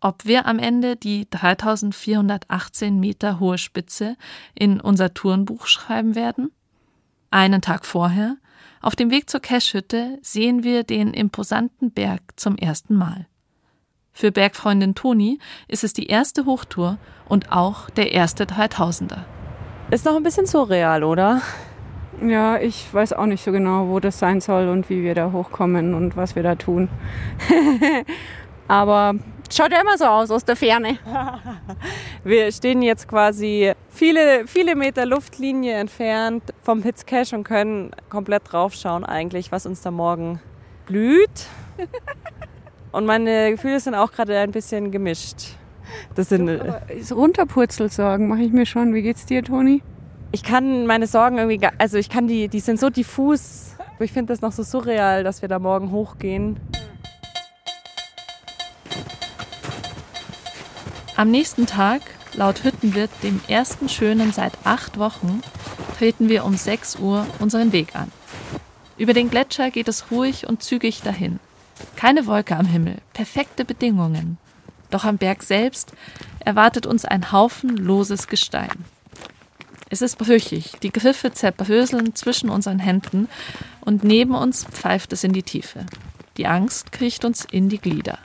ob wir am Ende die 3418 Meter hohe Spitze in unser Tourenbuch schreiben werden? Einen Tag vorher, auf dem Weg zur Cashhütte, sehen wir den imposanten Berg zum ersten Mal. Für Bergfreundin Toni ist es die erste Hochtour und auch der erste 3000er. Ist noch ein bisschen surreal, oder? Ja, ich weiß auch nicht so genau, wo das sein soll und wie wir da hochkommen und was wir da tun. Aber schaut ja immer so aus aus der Ferne. Wir stehen jetzt quasi viele, viele Meter Luftlinie entfernt vom Hitzcache und können komplett draufschauen eigentlich, was uns da morgen blüht. Und meine Gefühle sind auch gerade ein bisschen gemischt. Das sind runterpurzelt Sorgen mache ich mir schon. Wie geht's dir, Toni? Ich kann meine Sorgen irgendwie, also ich kann die, die sind so diffus. Ich finde das noch so surreal, dass wir da morgen hochgehen. Am nächsten Tag, laut Hüttenwirt, dem ersten schönen seit acht Wochen, treten wir um 6 Uhr unseren Weg an. Über den Gletscher geht es ruhig und zügig dahin. Keine Wolke am Himmel, perfekte Bedingungen. Doch am Berg selbst erwartet uns ein Haufen loses Gestein. Es ist brüchig, die Griffe zerbröseln zwischen unseren Händen und neben uns pfeift es in die Tiefe. Die Angst kriecht uns in die Glieder.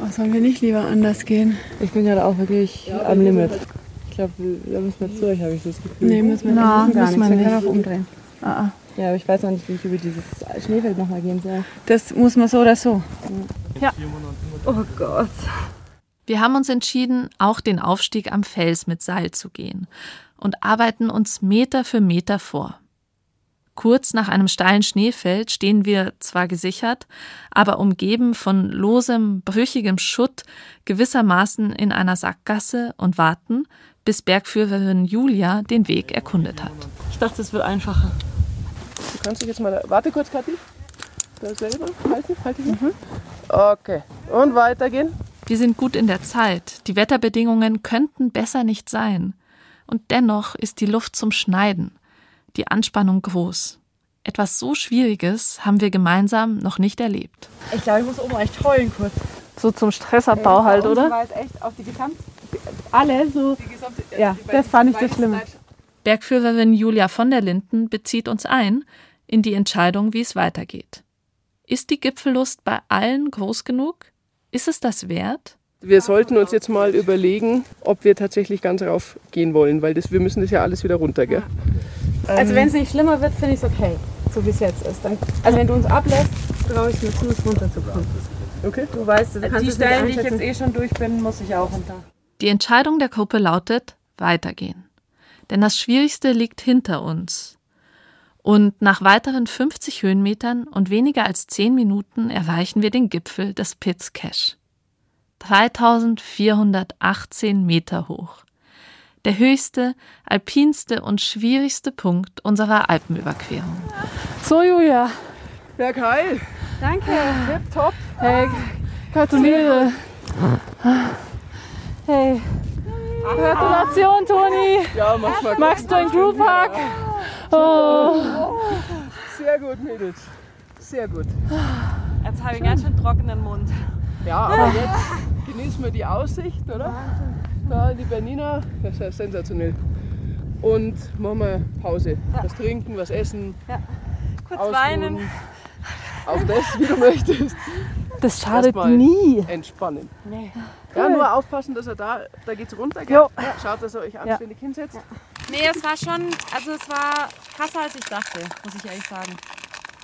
Oh, sollen wir nicht lieber anders gehen? Ich bin gerade auch wirklich ja, am Limit. Ich glaube, da müssen wir zu euch, habe ich das Gefühl. Nee, müssen wir, no, müssen gar müssen nicht. Wir können auch umdrehen. Ah, ah. Ja, aber ich weiß noch nicht, wie ich über dieses Schneefeld nochmal gehen soll. Das muss man so oder so. Ja. Oh Gott. Wir haben uns entschieden, auch den Aufstieg am Fels mit Seil zu gehen und arbeiten uns Meter für Meter vor. Kurz nach einem steilen Schneefeld stehen wir zwar gesichert, aber umgeben von losem, brüchigem Schutt gewissermaßen in einer Sackgasse und warten, bis Bergführerin Julia den Weg erkundet hat. Ich dachte, es wird einfacher. Du kannst dich jetzt mal. Da, warte kurz, Kathi. Da selber. Halten, halten. Mhm. Okay. Und weitergehen. Wir sind gut in der Zeit. Die Wetterbedingungen könnten besser nicht sein. Und dennoch ist die Luft zum Schneiden die Anspannung groß. Etwas so Schwieriges haben wir gemeinsam noch nicht erlebt. Ich glaube, ich muss oben echt heulen kurz. So zum Stressabbau ja, halt, oder? War es echt auf die Gesamt alle so. Gesamte, ja, das fand ich das Schlimme. Bergführerin Julia von der Linden bezieht uns ein in die Entscheidung, wie es weitergeht. Ist die Gipfellust bei allen groß genug? Ist es das wert? Wir sollten uns jetzt mal überlegen, ob wir tatsächlich ganz rauf gehen wollen, weil das, wir müssen das ja alles wieder runter, gell? Also wenn es nicht schlimmer wird, finde ich es okay, so wie es jetzt ist. Dann, also wenn du uns ablässt, traue ich mir zu, es runterzukommen. Okay. Du weißt, du kannst die Stellen, die ich jetzt eh schon durch bin, muss ich auch runter. Die Entscheidung der Gruppe lautet, weitergehen. Denn das Schwierigste liegt hinter uns. Und nach weiteren 50 Höhenmetern und weniger als 10 Minuten erreichen wir den Gipfel des Pitts Cache. 3418 Meter hoch der höchste, alpinste und schwierigste Punkt unserer Alpenüberquerung. So, Julia. Berg heil. Danke. Tip top. Hey, gratuliere. Hey. Gratulation, Toni. Ja, mach's mal. Magst du einen Crewpark? Oh. Sehr gut, Mädels. Sehr gut. Jetzt habe ich ganz schön trockenen Mund. Ja, aber jetzt genießen wir die Aussicht, oder? Wahnsinn da die Bernina. Das ist ja sensationell. Und machen wir Pause. Ja. Was trinken, was essen. Ja. Kurz ausruhen. weinen. Auch das, wie du möchtest. Das schadet nie. Entspannen. Nee. Ja, nur aufpassen, dass er da, da geht's runter. Ja. Schaut, dass er euch anständig ja. hinsetzt. Ja. Nee, es war schon, also es war krasser als ich dachte, muss ich ehrlich sagen.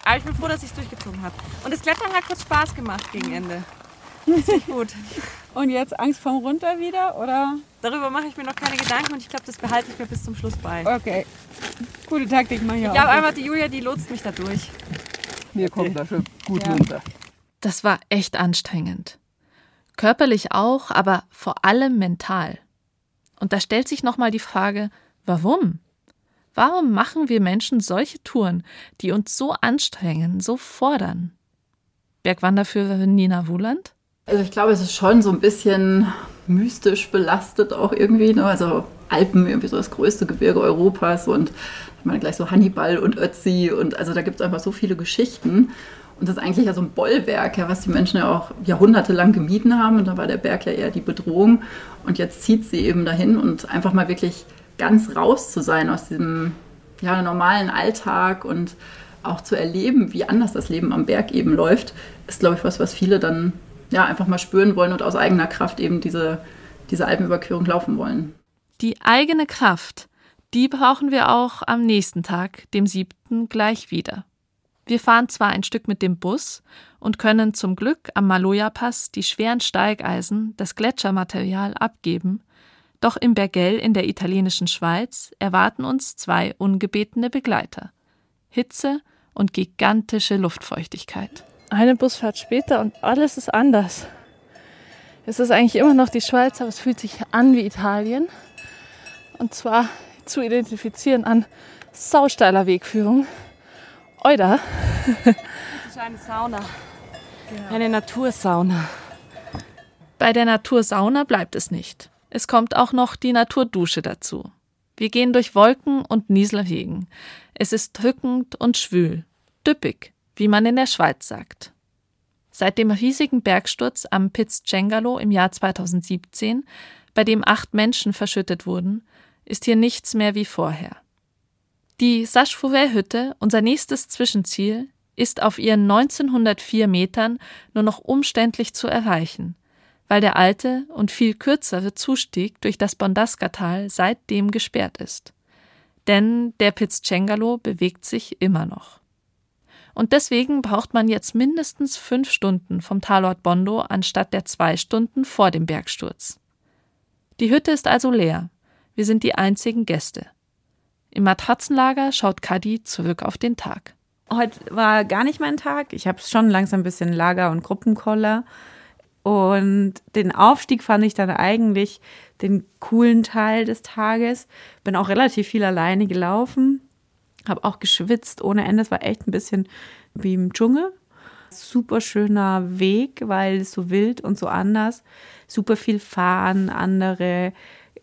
Aber ich bin froh, dass ich es durchgezogen habe. Und das Klettern hat kurz Spaß gemacht gegen Ende. Richtig gut. Und jetzt Angst vom Runter wieder, oder? Darüber mache ich mir noch keine Gedanken und ich glaube, das behalte ich mir bis zum Schluss bei. Okay. Gute Taktik, mal hier. Ich glaube einfach, die Julia, die lotst mich da durch. Wir kommen da schon gut ja. runter. Das war echt anstrengend. Körperlich auch, aber vor allem mental. Und da stellt sich nochmal die Frage, warum? Warum machen wir Menschen solche Touren, die uns so anstrengen, so fordern? Bergwanderführerin Nina Wuland? Also ich glaube, es ist schon so ein bisschen mystisch belastet auch irgendwie. Ne? Also Alpen, irgendwie so das größte Gebirge Europas und ich meine gleich so Hannibal und Ötzi und also da gibt es einfach so viele Geschichten. Und das ist eigentlich ja so ein Bollwerk, ja, was die Menschen ja auch jahrhundertelang gemieden haben. Und da war der Berg ja eher die Bedrohung. Und jetzt zieht sie eben dahin und einfach mal wirklich ganz raus zu sein aus diesem ja, normalen Alltag und auch zu erleben, wie anders das Leben am Berg eben läuft, ist, glaube ich, was, was viele dann ja, einfach mal spüren wollen und aus eigener Kraft eben diese, diese Alpenüberquerung laufen wollen. Die eigene Kraft, die brauchen wir auch am nächsten Tag, dem siebten, gleich wieder. Wir fahren zwar ein Stück mit dem Bus und können zum Glück am Maloja-Pass die schweren Steigeisen, das Gletschermaterial abgeben, doch im Bergell in der italienischen Schweiz erwarten uns zwei ungebetene Begleiter. Hitze und gigantische Luftfeuchtigkeit eine Busfahrt später und alles ist anders. Es ist eigentlich immer noch die Schweiz, aber es fühlt sich an wie Italien. Und zwar zu identifizieren an sausteiler Wegführung. Oida. Das ist eine Sauna. Genau. Eine Natursauna. Bei der Natursauna bleibt es nicht. Es kommt auch noch die Naturdusche dazu. Wir gehen durch Wolken und Nieselregen. Es ist drückend und schwül, düppig, wie man in der Schweiz sagt. Seit dem riesigen Bergsturz am Piz Cengalo im Jahr 2017, bei dem acht Menschen verschüttet wurden, ist hier nichts mehr wie vorher. Die Sache-Fouvet-Hütte, unser nächstes Zwischenziel, ist auf ihren 1904 Metern nur noch umständlich zu erreichen, weil der alte und viel kürzere Zustieg durch das Bondaska-Tal seitdem gesperrt ist. Denn der Pizzcengalo bewegt sich immer noch. Und deswegen braucht man jetzt mindestens fünf Stunden vom Talort Bondo anstatt der zwei Stunden vor dem Bergsturz. Die Hütte ist also leer. Wir sind die einzigen Gäste. Im Matratzenlager schaut Kadi zurück auf den Tag. Heute war gar nicht mein Tag. Ich habe schon langsam ein bisschen Lager- und Gruppenkoller. Und den Aufstieg fand ich dann eigentlich den coolen Teil des Tages. Bin auch relativ viel alleine gelaufen, habe auch geschwitzt ohne Ende. Es war echt ein bisschen wie im Dschungel. Super schöner Weg, weil so wild und so anders. Super viel fahren, andere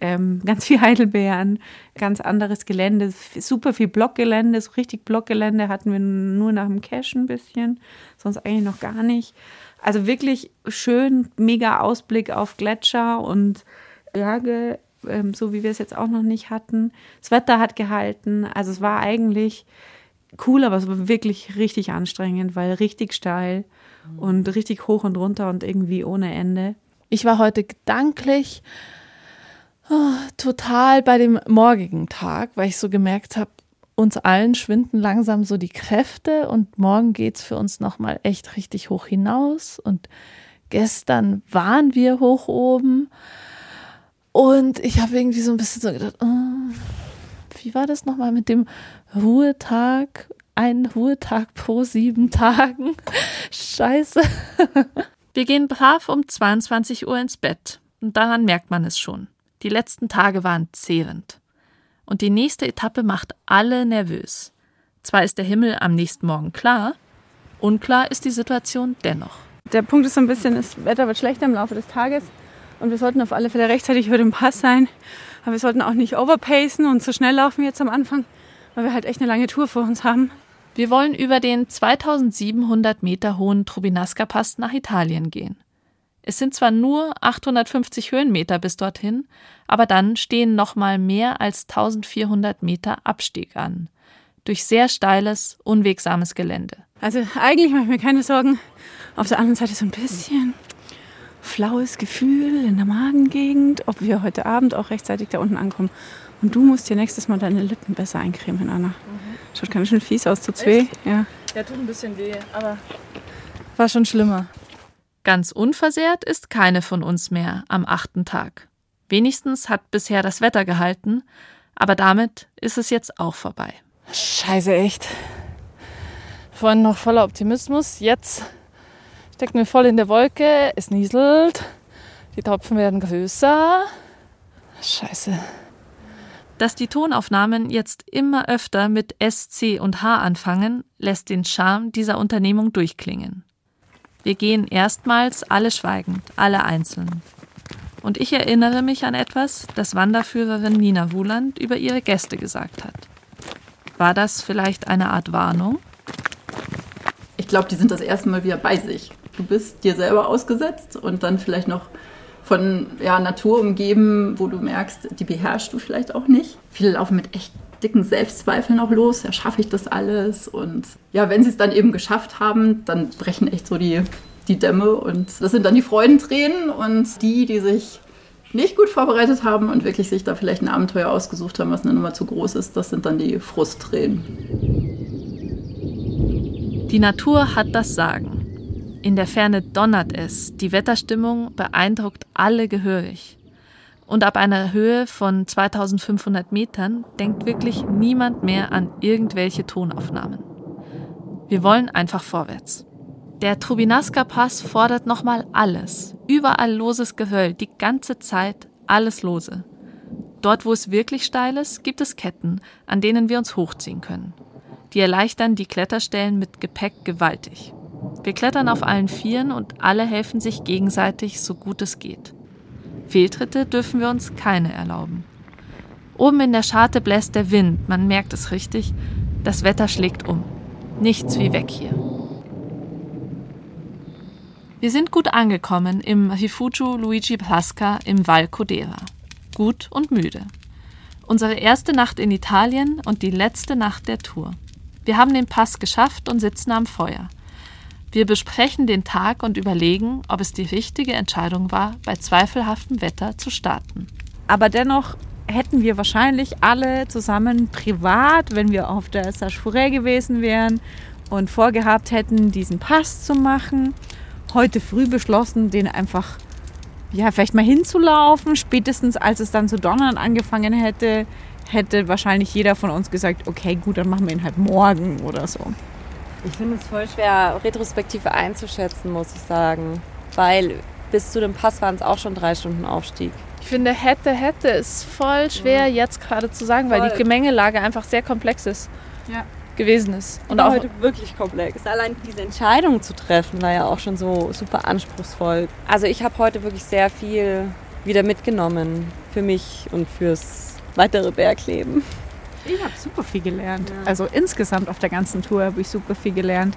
ähm, ganz viel Heidelbeeren, ganz anderes Gelände, super viel Blockgelände, so richtig Blockgelände hatten wir nur nach dem Cache ein bisschen, sonst eigentlich noch gar nicht. Also wirklich schön, mega Ausblick auf Gletscher und Berge, ähm, so wie wir es jetzt auch noch nicht hatten. Das Wetter hat gehalten, also es war eigentlich cool, aber es war wirklich richtig anstrengend, weil richtig steil und richtig hoch und runter und irgendwie ohne Ende. Ich war heute gedanklich oh, total bei dem morgigen Tag, weil ich so gemerkt habe, uns allen schwinden langsam so die Kräfte und morgen geht es für uns nochmal echt richtig hoch hinaus. Und gestern waren wir hoch oben und ich habe irgendwie so ein bisschen so gedacht, oh, wie war das nochmal mit dem Ruhetag? Ein Ruhetag pro sieben Tagen. Scheiße. Wir gehen brav um 22 Uhr ins Bett und daran merkt man es schon. Die letzten Tage waren zehrend. Und die nächste Etappe macht alle nervös. Zwar ist der Himmel am nächsten Morgen klar, unklar ist die Situation dennoch. Der Punkt ist so ein bisschen, das Wetter wird schlechter im Laufe des Tages und wir sollten auf alle Fälle rechtzeitig über den Pass sein. Aber wir sollten auch nicht overpacen und so schnell laufen jetzt am Anfang, weil wir halt echt eine lange Tour vor uns haben. Wir wollen über den 2700 Meter hohen Trubinaska-Pass nach Italien gehen. Es sind zwar nur 850 Höhenmeter bis dorthin, aber dann stehen noch mal mehr als 1400 Meter Abstieg an. Durch sehr steiles, unwegsames Gelände. Also eigentlich mache ich mir keine Sorgen. Auf der anderen Seite so ein bisschen flaues Gefühl in der Magengegend, ob wir heute Abend auch rechtzeitig da unten ankommen. Und du musst dir nächstes Mal deine Lippen besser eincremen, Anna. Mhm. Schaut ganz schön fies aus, tut's weh. Ja. ja, tut ein bisschen weh, aber war schon schlimmer. Ganz unversehrt ist keine von uns mehr am achten Tag. Wenigstens hat bisher das Wetter gehalten, aber damit ist es jetzt auch vorbei. Scheiße, echt. Vorhin noch voller Optimismus, jetzt stecken wir voll in der Wolke, es nieselt, die Tropfen werden größer. Scheiße. Dass die Tonaufnahmen jetzt immer öfter mit S, C und H anfangen, lässt den Charme dieser Unternehmung durchklingen. Wir gehen erstmals alle schweigend, alle einzeln. Und ich erinnere mich an etwas, das Wanderführerin Nina Wuland über ihre Gäste gesagt hat. War das vielleicht eine Art Warnung? Ich glaube, die sind das erste Mal wieder bei sich. Du bist dir selber ausgesetzt und dann vielleicht noch von ja, Natur umgeben, wo du merkst, die beherrschst du vielleicht auch nicht. Viele laufen mit echt dicken Selbstzweifeln auch los. Ja, schaffe ich das alles? Und ja, wenn sie es dann eben geschafft haben, dann brechen echt so die, die Dämme. Und das sind dann die Freudentränen. Und die, die sich nicht gut vorbereitet haben und wirklich sich da vielleicht ein Abenteuer ausgesucht haben, was eine Nummer zu groß ist, das sind dann die Frusttränen. Die Natur hat das Sagen. In der Ferne donnert es, die Wetterstimmung beeindruckt alle gehörig. Und ab einer Höhe von 2500 Metern denkt wirklich niemand mehr an irgendwelche Tonaufnahmen. Wir wollen einfach vorwärts. Der Trubinaska-Pass fordert nochmal alles. Überall loses Gehöll, die ganze Zeit alles lose. Dort, wo es wirklich steil ist, gibt es Ketten, an denen wir uns hochziehen können. Die erleichtern die Kletterstellen mit Gepäck gewaltig. Wir klettern auf allen Vieren und alle helfen sich gegenseitig, so gut es geht. Fehltritte dürfen wir uns keine erlauben. Oben in der Scharte bläst der Wind, man merkt es richtig. Das Wetter schlägt um. Nichts wie weg hier. Wir sind gut angekommen im Rifugio Luigi Pasca im Val Codera. Gut und müde. Unsere erste Nacht in Italien und die letzte Nacht der Tour. Wir haben den Pass geschafft und sitzen am Feuer. Wir besprechen den Tag und überlegen, ob es die richtige Entscheidung war, bei zweifelhaftem Wetter zu starten. Aber dennoch hätten wir wahrscheinlich alle zusammen privat, wenn wir auf der Sage Forêt gewesen wären und vorgehabt hätten, diesen Pass zu machen, heute früh beschlossen, den einfach ja, vielleicht mal hinzulaufen. Spätestens als es dann zu donnern angefangen hätte, hätte wahrscheinlich jeder von uns gesagt, okay, gut, dann machen wir ihn halt morgen oder so. Ich finde es voll schwer, retrospektiv einzuschätzen, muss ich sagen. Weil bis zu dem Pass waren es auch schon drei Stunden Aufstieg. Ich finde, hätte, hätte ist voll schwer ja. jetzt gerade zu sagen, voll. weil die Gemengelage einfach sehr komplex ist. Ja. Gewesen ist. Und auch heute wirklich komplex. Allein diese Entscheidung zu treffen war ja auch schon so super anspruchsvoll. Also ich habe heute wirklich sehr viel wieder mitgenommen für mich und fürs weitere Bergleben. Ich habe super viel gelernt. Ja. Also insgesamt auf der ganzen Tour habe ich super viel gelernt.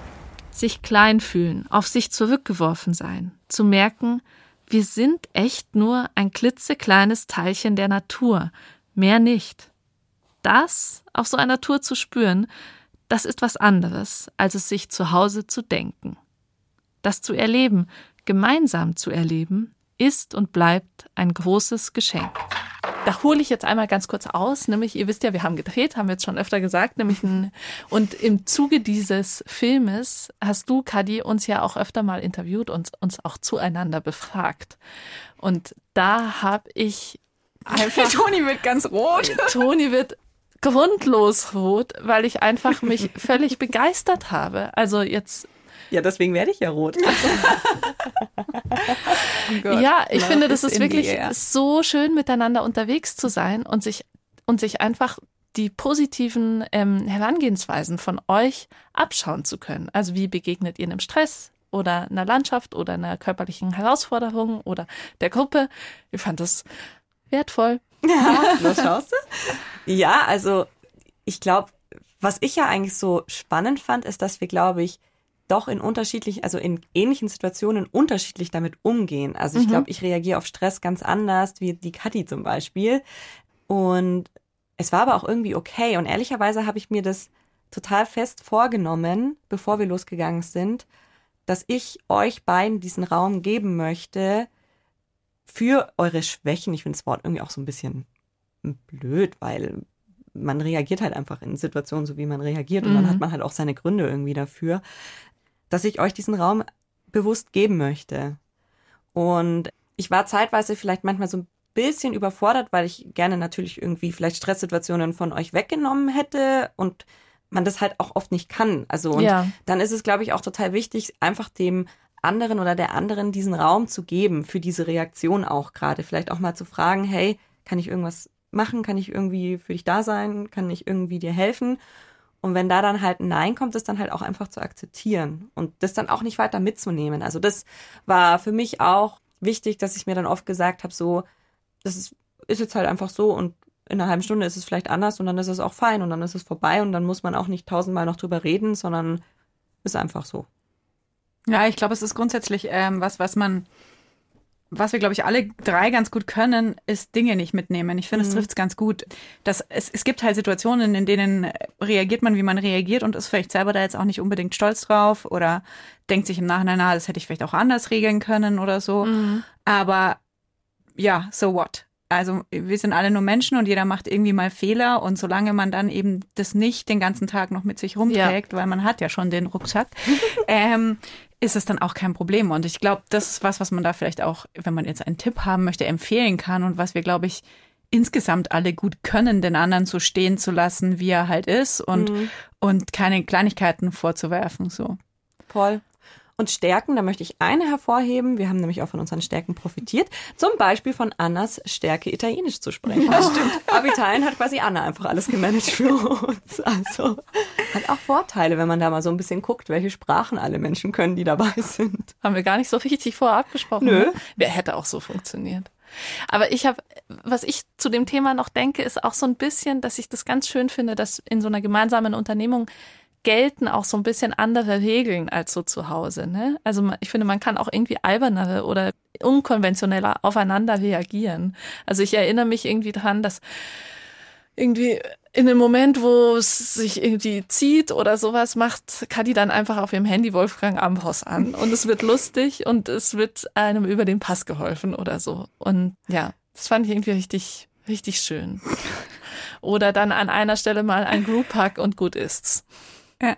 Sich klein fühlen, auf sich zurückgeworfen sein, zu merken, wir sind echt nur ein klitzekleines Teilchen der Natur, mehr nicht. Das auf so einer Tour zu spüren, das ist was anderes, als es sich zu Hause zu denken. Das zu erleben, gemeinsam zu erleben, ist und bleibt ein großes Geschenk. Da hole ich jetzt einmal ganz kurz aus, nämlich, ihr wisst ja, wir haben gedreht, haben wir jetzt schon öfter gesagt, nämlich ein, und im Zuge dieses Filmes hast du, Kadi, uns ja auch öfter mal interviewt und uns auch zueinander befragt. Und da habe ich einfach. Toni wird ganz rot. Toni wird grundlos rot, weil ich einfach mich völlig begeistert habe. Also jetzt ja, deswegen werde ich ja rot. oh ja, ich finde, das ist wirklich so schön, miteinander unterwegs zu sein und sich, und sich einfach die positiven ähm, Herangehensweisen von euch abschauen zu können. Also wie begegnet ihr einem Stress oder einer Landschaft oder einer körperlichen Herausforderung oder der Gruppe? Ich fand das wertvoll. Ja, was schaust du? Ja, also ich glaube, was ich ja eigentlich so spannend fand, ist, dass wir, glaube ich, doch in unterschiedlichen, also in ähnlichen Situationen unterschiedlich damit umgehen. Also ich mhm. glaube, ich reagiere auf Stress ganz anders, wie die Kathi zum Beispiel. Und es war aber auch irgendwie okay. Und ehrlicherweise habe ich mir das total fest vorgenommen, bevor wir losgegangen sind, dass ich euch beiden diesen Raum geben möchte für eure Schwächen. Ich finde das Wort irgendwie auch so ein bisschen blöd, weil man reagiert halt einfach in Situationen so, wie man reagiert. Und mhm. dann hat man halt auch seine Gründe irgendwie dafür dass ich euch diesen Raum bewusst geben möchte. Und ich war zeitweise vielleicht manchmal so ein bisschen überfordert, weil ich gerne natürlich irgendwie vielleicht Stresssituationen von euch weggenommen hätte und man das halt auch oft nicht kann. Also und ja. dann ist es, glaube ich, auch total wichtig, einfach dem anderen oder der anderen diesen Raum zu geben für diese Reaktion auch gerade. Vielleicht auch mal zu fragen, hey, kann ich irgendwas machen? Kann ich irgendwie für dich da sein? Kann ich irgendwie dir helfen? Und wenn da dann halt ein Nein kommt, das dann halt auch einfach zu akzeptieren und das dann auch nicht weiter mitzunehmen. Also das war für mich auch wichtig, dass ich mir dann oft gesagt habe, so, das ist, ist jetzt halt einfach so und in einer halben Stunde ist es vielleicht anders und dann ist es auch fein und dann ist es vorbei und dann muss man auch nicht tausendmal noch drüber reden, sondern ist einfach so. Ja, ich glaube, es ist grundsätzlich ähm, was, was man was wir, glaube ich, alle drei ganz gut können, ist Dinge nicht mitnehmen. Ich finde, es mhm. trifft es ganz gut. Das, es, es gibt halt Situationen, in denen reagiert man, wie man reagiert und ist vielleicht selber da jetzt auch nicht unbedingt stolz drauf oder denkt sich im Nachhinein, na, das hätte ich vielleicht auch anders regeln können oder so. Mhm. Aber ja, so what? Also wir sind alle nur Menschen und jeder macht irgendwie mal Fehler und solange man dann eben das nicht den ganzen Tag noch mit sich rumträgt, ja. weil man hat ja schon den Rucksack, ähm, ist es dann auch kein Problem. Und ich glaube, das ist was, was man da vielleicht auch, wenn man jetzt einen Tipp haben möchte, empfehlen kann und was wir, glaube ich, insgesamt alle gut können, den anderen so stehen zu lassen, wie er halt ist und, mhm. und keine Kleinigkeiten vorzuwerfen, so. Voll. Und Stärken, da möchte ich eine hervorheben. Wir haben nämlich auch von unseren Stärken profitiert. Zum Beispiel von Annas Stärke, Italienisch zu sprechen. Das stimmt. Ab Italien hat quasi Anna einfach alles gemanagt für uns. Also hat auch Vorteile, wenn man da mal so ein bisschen guckt, welche Sprachen alle Menschen können, die dabei sind. Haben wir gar nicht so richtig vorher abgesprochen. Nö. Ne? Wer hätte auch so funktioniert. Aber ich habe, was ich zu dem Thema noch denke, ist auch so ein bisschen, dass ich das ganz schön finde, dass in so einer gemeinsamen Unternehmung gelten auch so ein bisschen andere Regeln als so zu Hause. Ne? Also ich finde, man kann auch irgendwie albernere oder unkonventioneller aufeinander reagieren. Also ich erinnere mich irgendwie dran, dass irgendwie in einem Moment, wo es sich irgendwie zieht oder sowas, macht Kadi dann einfach auf ihrem Handy Wolfgang Ambros an und es wird lustig und es wird einem über den Pass geholfen oder so. Und ja, das fand ich irgendwie richtig, richtig schön. Oder dann an einer Stelle mal ein Group Hug und gut ist's. Ja.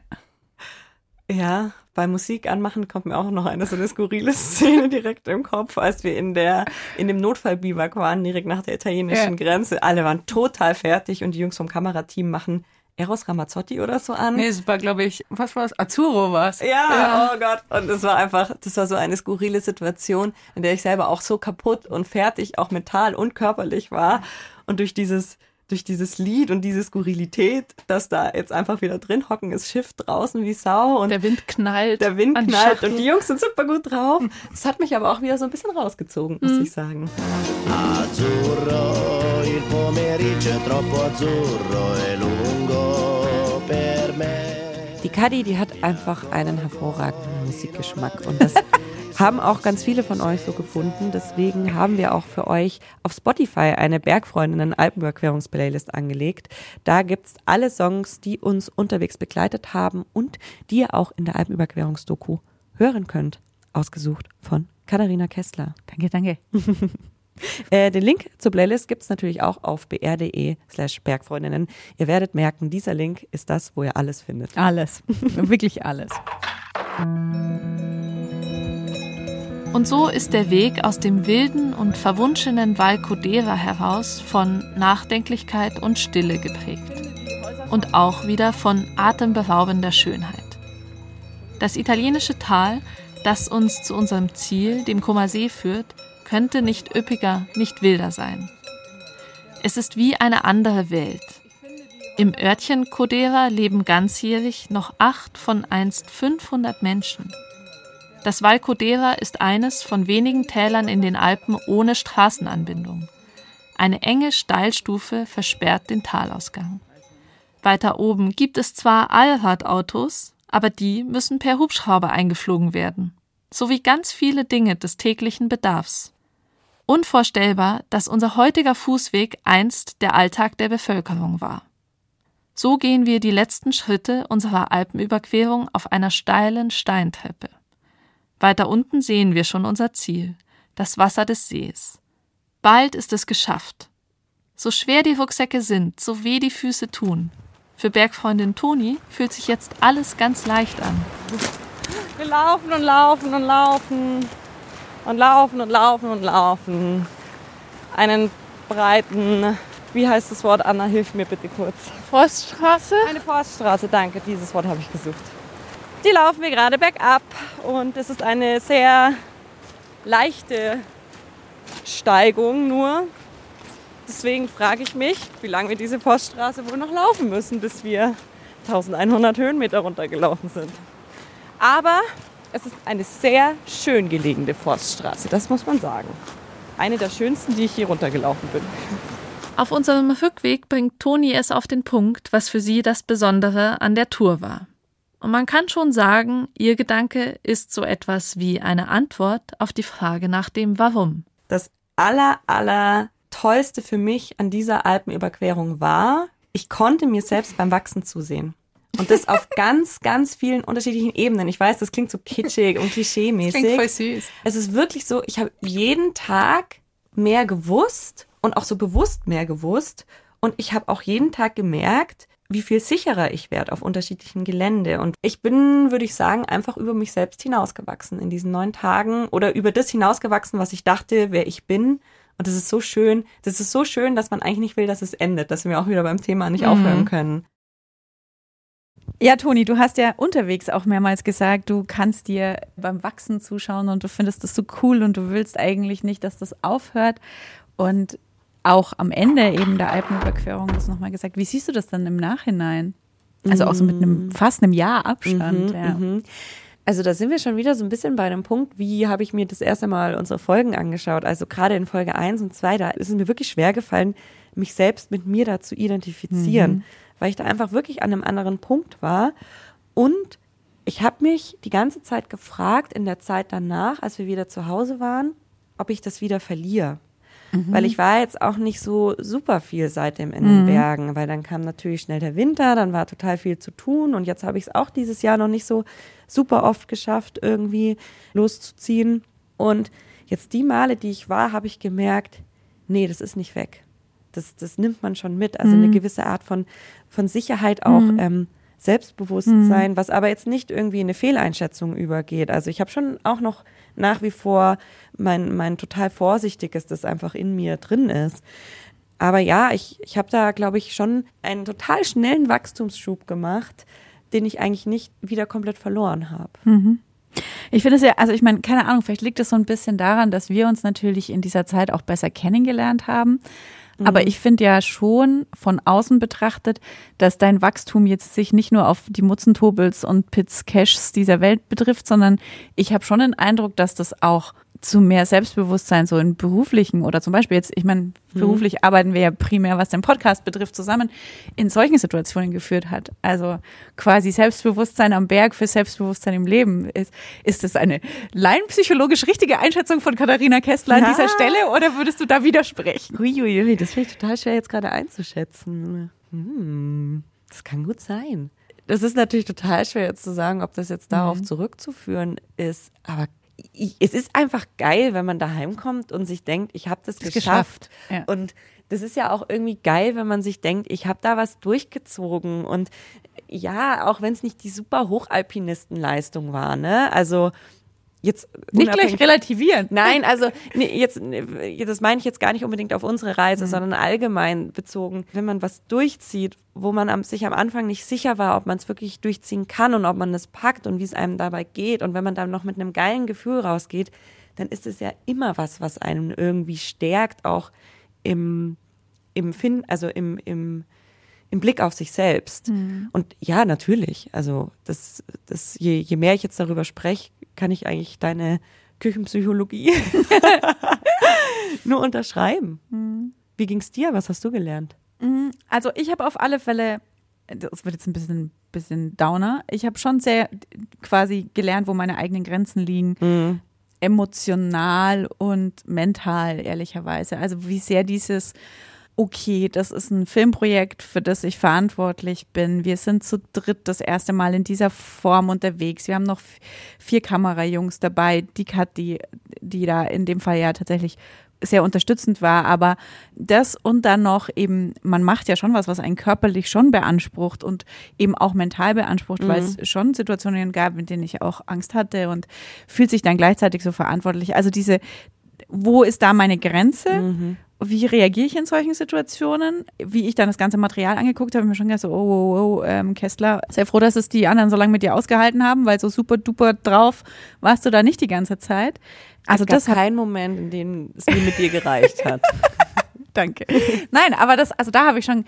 Ja, bei Musik anmachen kommt mir auch noch eine so eine skurrile Szene direkt im Kopf, als wir in der in dem Notfallbiwak waren, direkt nach der italienischen ja. Grenze. Alle waren total fertig und die Jungs vom Kamerateam machen Eros Ramazzotti oder so an. Nee, es war, glaube ich, was war es? Azuro war es. Ja, ja, oh Gott. Und es war einfach, das war so eine skurrile Situation, in der ich selber auch so kaputt und fertig, auch mental und körperlich war. Und durch dieses durch dieses Lied und diese Skurrilität, dass da jetzt einfach wieder drin hocken ist, Schiff draußen wie Sau und der Wind knallt. Der Wind knallt und die Jungs sind super gut drauf. Das hat mich aber auch wieder so ein bisschen rausgezogen, muss mhm. ich sagen. Azzurro, il pomeriggio è troppo azzurro e lungo per me. Die Kadi, die hat einfach einen hervorragenden Musikgeschmack und das haben auch ganz viele von euch so gefunden. Deswegen haben wir auch für euch auf Spotify eine Bergfreundinnen Alpenüberquerungsplaylist angelegt. Da gibt es alle Songs, die uns unterwegs begleitet haben und die ihr auch in der Alpenüberquerungsdoku hören könnt. Ausgesucht von Katharina Kessler. Danke, danke. äh, den Link zur Playlist gibt es natürlich auch auf br.de slash Bergfreundinnen. Ihr werdet merken, dieser Link ist das, wo ihr alles findet. Alles. Wirklich alles. Und so ist der Weg aus dem wilden und verwunschenen Val Codera heraus von Nachdenklichkeit und Stille geprägt. Und auch wieder von atemberaubender Schönheit. Das italienische Tal, das uns zu unserem Ziel, dem Comasee, führt, könnte nicht üppiger, nicht wilder sein. Es ist wie eine andere Welt. Im Örtchen Codera leben ganzjährig noch acht von einst 500 Menschen. Das Val Codera ist eines von wenigen Tälern in den Alpen ohne Straßenanbindung. Eine enge Steilstufe versperrt den Talausgang. Weiter oben gibt es zwar Allradautos, aber die müssen per Hubschrauber eingeflogen werden, sowie ganz viele Dinge des täglichen Bedarfs. Unvorstellbar, dass unser heutiger Fußweg einst der Alltag der Bevölkerung war. So gehen wir die letzten Schritte unserer Alpenüberquerung auf einer steilen Steintreppe. Weiter unten sehen wir schon unser Ziel, das Wasser des Sees. Bald ist es geschafft. So schwer die Rucksäcke sind, so weh die Füße tun. Für Bergfreundin Toni fühlt sich jetzt alles ganz leicht an. Wir laufen und laufen und laufen und laufen und laufen und laufen. Einen breiten, wie heißt das Wort, Anna, hilf mir bitte kurz. Forststraße? Eine Forststraße, danke, dieses Wort habe ich gesucht. Die laufen wir gerade bergab und es ist eine sehr leichte Steigung nur. Deswegen frage ich mich, wie lange wir diese Poststraße wohl noch laufen müssen, bis wir 1100 Höhenmeter runtergelaufen sind. Aber es ist eine sehr schön gelegene Forststraße, das muss man sagen. Eine der schönsten, die ich hier runtergelaufen bin. Auf unserem Rückweg bringt Toni es auf den Punkt, was für sie das Besondere an der Tour war. Und man kann schon sagen, ihr Gedanke ist so etwas wie eine Antwort auf die Frage nach dem Warum. Das aller, aller tollste für mich an dieser Alpenüberquerung war, ich konnte mir selbst beim Wachsen zusehen. Und das auf ganz, ganz vielen unterschiedlichen Ebenen. Ich weiß, das klingt so kitschig und klischeemäßig. Das klingt voll süß. Es ist wirklich so, ich habe jeden Tag mehr gewusst und auch so bewusst mehr gewusst. Und ich habe auch jeden Tag gemerkt, wie viel sicherer ich werde auf unterschiedlichen Gelände. Und ich bin, würde ich sagen, einfach über mich selbst hinausgewachsen in diesen neun Tagen oder über das hinausgewachsen, was ich dachte, wer ich bin. Und das ist so schön. Das ist so schön, dass man eigentlich nicht will, dass es endet, dass wir auch wieder beim Thema nicht mhm. aufhören können. Ja, Toni, du hast ja unterwegs auch mehrmals gesagt, du kannst dir beim Wachsen zuschauen und du findest das so cool und du willst eigentlich nicht, dass das aufhört. Und auch am Ende eben der Alpenüberquerung das nochmal gesagt. Wie siehst du das dann im Nachhinein? Also auch so mit einem mm. fast einem Jahr Abstand. Mhm, ja. Mhm. Also da sind wir schon wieder so ein bisschen bei einem Punkt, wie habe ich mir das erste Mal unsere Folgen angeschaut. Also gerade in Folge 1 und 2, da ist es mir wirklich schwer gefallen, mich selbst mit mir da zu identifizieren, mhm. weil ich da einfach wirklich an einem anderen Punkt war. Und ich habe mich die ganze Zeit gefragt, in der Zeit danach, als wir wieder zu Hause waren, ob ich das wieder verliere. Mhm. weil ich war jetzt auch nicht so super viel seitdem in den mhm. Bergen, weil dann kam natürlich schnell der Winter, dann war total viel zu tun und jetzt habe ich es auch dieses Jahr noch nicht so super oft geschafft, irgendwie loszuziehen. Und jetzt die Male, die ich war, habe ich gemerkt, nee, das ist nicht weg. Das, das nimmt man schon mit. Also mhm. eine gewisse Art von, von Sicherheit auch. Mhm. Ähm, Selbstbewusstsein, mhm. was aber jetzt nicht irgendwie in eine Fehleinschätzung übergeht. Also ich habe schon auch noch nach wie vor mein, mein total vorsichtiges, das einfach in mir drin ist. Aber ja, ich, ich habe da, glaube ich, schon einen total schnellen Wachstumsschub gemacht, den ich eigentlich nicht wieder komplett verloren habe. Mhm. Ich finde es ja, also ich meine, keine Ahnung, vielleicht liegt es so ein bisschen daran, dass wir uns natürlich in dieser Zeit auch besser kennengelernt haben. Aber mhm. ich finde ja schon von außen betrachtet, dass dein Wachstum jetzt sich nicht nur auf die Mutzentobels und Pits Cashs dieser Welt betrifft, sondern ich habe schon den Eindruck, dass das auch zu mehr Selbstbewusstsein so in beruflichen oder zum Beispiel jetzt, ich meine, mhm. beruflich mhm. arbeiten wir ja primär, was den Podcast betrifft, zusammen, in solchen Situationen geführt hat. Also quasi Selbstbewusstsein am Berg für Selbstbewusstsein im Leben. Ist, ist das eine laienpsychologisch richtige Einschätzung von Katharina Kessler an ja. dieser Stelle oder würdest du da widersprechen? Uiuiui, das finde ich total schwer jetzt gerade einzuschätzen. Hm, das kann gut sein. Das ist natürlich total schwer jetzt zu sagen, ob das jetzt darauf mhm. zurückzuführen ist. Aber ich, es ist einfach geil, wenn man daheim kommt und sich denkt, ich habe das, geschafft. geschafft. Ja. Und das ist ja auch irgendwie geil, wenn man sich denkt, ich habe da was durchgezogen. Und ja, auch wenn es nicht die super Hochalpinistenleistung war, ne? Also jetzt nicht gleich relativieren. Nein, also nee, jetzt das meine ich jetzt gar nicht unbedingt auf unsere Reise, mhm. sondern allgemein bezogen, wenn man was durchzieht, wo man am, sich am Anfang nicht sicher war, ob man es wirklich durchziehen kann und ob man es packt und wie es einem dabei geht und wenn man dann noch mit einem geilen Gefühl rausgeht, dann ist es ja immer was, was einen irgendwie stärkt, auch im im Fin also im im im Blick auf sich selbst. Mhm. Und ja, natürlich. Also das, das, je, je mehr ich jetzt darüber spreche, kann ich eigentlich deine Küchenpsychologie nur unterschreiben. Mhm. Wie ging's dir? Was hast du gelernt? Mhm. Also ich habe auf alle Fälle, das wird jetzt ein bisschen, bisschen downer, ich habe schon sehr quasi gelernt, wo meine eigenen Grenzen liegen. Mhm. Emotional und mental, ehrlicherweise. Also wie sehr dieses okay, das ist ein Filmprojekt, für das ich verantwortlich bin. Wir sind zu dritt das erste Mal in dieser Form unterwegs. Wir haben noch vier Kamerajungs dabei, die Kat, die, die da in dem Fall ja tatsächlich sehr unterstützend war, aber das und dann noch eben, man macht ja schon was, was einen körperlich schon beansprucht und eben auch mental beansprucht, mhm. weil es schon Situationen gab, in denen ich auch Angst hatte und fühlt sich dann gleichzeitig so verantwortlich. Also diese, wo ist da meine Grenze? Mhm wie reagiere ich in solchen Situationen? Wie ich dann das ganze Material angeguckt habe, mir schon gedacht, so, oh, oh, oh, ähm, Kessler, sehr froh, dass es die anderen so lange mit dir ausgehalten haben, weil so super duper drauf warst du da nicht die ganze Zeit. Also es gab das kein Moment, in dem es mir mit dir gereicht hat. Danke. Nein, aber das, also da habe ich schon,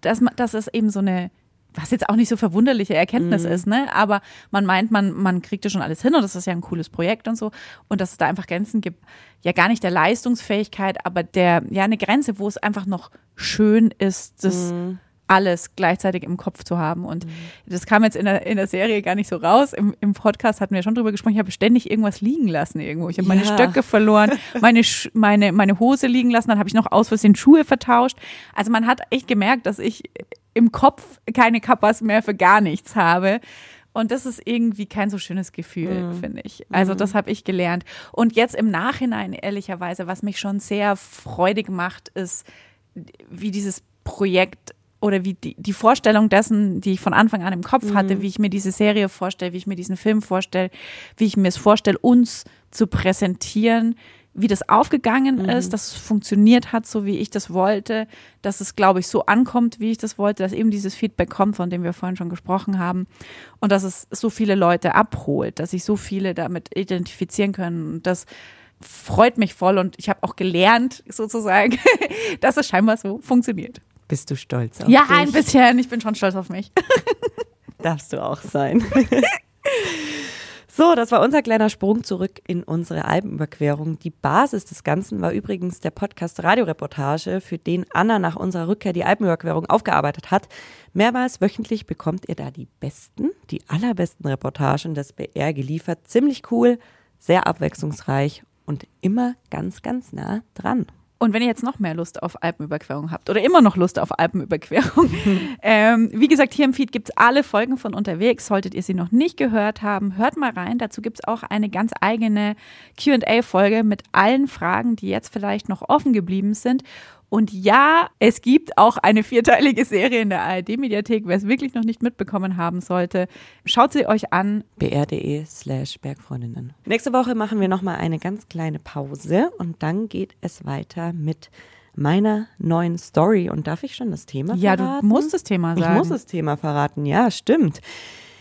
dass, dass es eben so eine was jetzt auch nicht so verwunderliche Erkenntnis mhm. ist, ne? Aber man meint, man, man kriegt ja schon alles hin und das ist ja ein cooles Projekt und so. Und dass es da einfach Grenzen gibt, ja gar nicht der Leistungsfähigkeit, aber der, ja, eine Grenze, wo es einfach noch schön ist, das mhm. Alles gleichzeitig im Kopf zu haben. Und mhm. das kam jetzt in der, in der Serie gar nicht so raus. Im, Im Podcast hatten wir schon drüber gesprochen, ich habe ständig irgendwas liegen lassen irgendwo. Ich habe ja. meine Stöcke verloren, meine, meine, meine Hose liegen lassen, dann habe ich noch aus Versehen Schuhe vertauscht. Also man hat echt gemerkt, dass ich im Kopf keine Kappas mehr für gar nichts habe. Und das ist irgendwie kein so schönes Gefühl, mhm. finde ich. Also das habe ich gelernt. Und jetzt im Nachhinein, ehrlicherweise, was mich schon sehr freudig macht, ist, wie dieses Projekt oder wie die, die Vorstellung dessen, die ich von Anfang an im Kopf mhm. hatte, wie ich mir diese Serie vorstelle, wie ich mir diesen Film vorstelle, wie ich mir es vorstelle, uns zu präsentieren, wie das aufgegangen mhm. ist, dass es funktioniert hat, so wie ich das wollte, dass es, glaube ich, so ankommt, wie ich das wollte, dass eben dieses Feedback kommt, von dem wir vorhin schon gesprochen haben und dass es so viele Leute abholt, dass sich so viele damit identifizieren können und das freut mich voll und ich habe auch gelernt, sozusagen, dass es scheinbar so funktioniert. Bist du stolz auf Ja, dich? ein bisschen. Ich bin schon stolz auf mich. Darfst du auch sein. So, das war unser kleiner Sprung zurück in unsere Alpenüberquerung. Die Basis des Ganzen war übrigens der Podcast Radioreportage, für den Anna nach unserer Rückkehr die Alpenüberquerung aufgearbeitet hat. Mehrmals wöchentlich bekommt ihr da die besten, die allerbesten Reportagen des BR geliefert. Ziemlich cool, sehr abwechslungsreich und immer ganz, ganz nah dran. Und wenn ihr jetzt noch mehr Lust auf Alpenüberquerung habt oder immer noch Lust auf Alpenüberquerung, ähm, wie gesagt, hier im Feed gibt es alle Folgen von unterwegs. Solltet ihr sie noch nicht gehört haben, hört mal rein. Dazu gibt es auch eine ganz eigene QA-Folge mit allen Fragen, die jetzt vielleicht noch offen geblieben sind. Und ja, es gibt auch eine vierteilige Serie in der ARD-Mediathek, wer es wirklich noch nicht mitbekommen haben sollte. Schaut sie euch an. br.de slash Bergfreundinnen. Nächste Woche machen wir nochmal eine ganz kleine Pause und dann geht es weiter mit meiner neuen Story. Und darf ich schon das Thema Ja, verraten? du musst das Thema sagen. Ich muss das Thema verraten, ja, stimmt.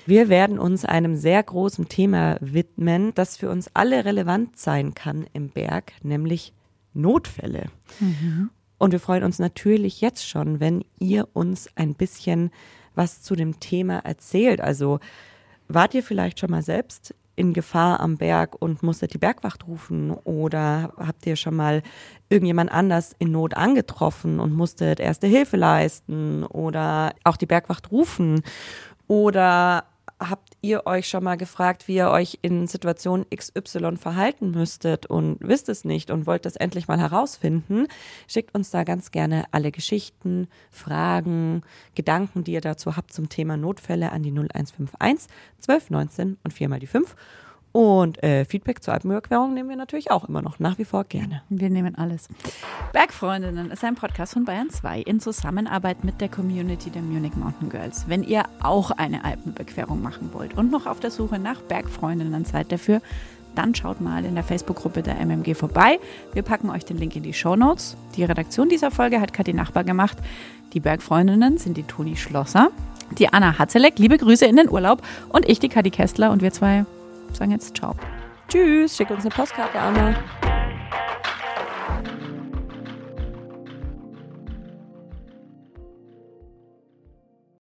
Wir werden uns einem sehr großen Thema widmen, das für uns alle relevant sein kann im Berg, nämlich Notfälle. Und wir freuen uns natürlich jetzt schon, wenn ihr uns ein bisschen was zu dem Thema erzählt. Also wart ihr vielleicht schon mal selbst in Gefahr am Berg und musstet die Bergwacht rufen? Oder habt ihr schon mal irgendjemand anders in Not angetroffen und musstet erste Hilfe leisten oder auch die Bergwacht rufen? Oder habt ihr euch schon mal gefragt, wie ihr euch in Situation XY verhalten müsstet und wisst es nicht und wollt das endlich mal herausfinden? Schickt uns da ganz gerne alle Geschichten, Fragen, Gedanken, die ihr dazu habt zum Thema Notfälle an die 0151 1219 und viermal die 5. Und äh, Feedback zur Alpenüberquerung nehmen wir natürlich auch immer noch nach wie vor gerne. Wir nehmen alles. Bergfreundinnen ist ein Podcast von Bayern 2 in Zusammenarbeit mit der Community der Munich Mountain Girls. Wenn ihr auch eine Alpenüberquerung machen wollt und noch auf der Suche nach Bergfreundinnen seid dafür, dann schaut mal in der Facebook-Gruppe der MMG vorbei. Wir packen euch den Link in die Show Notes. Die Redaktion dieser Folge hat Kathi Nachbar gemacht. Die Bergfreundinnen sind die Toni Schlosser, die Anna Hatzeleck, liebe Grüße in den Urlaub und ich, die Kathi Kestler und wir zwei sagen jetzt Ciao. Tschüss, schick uns eine Postkarte, an.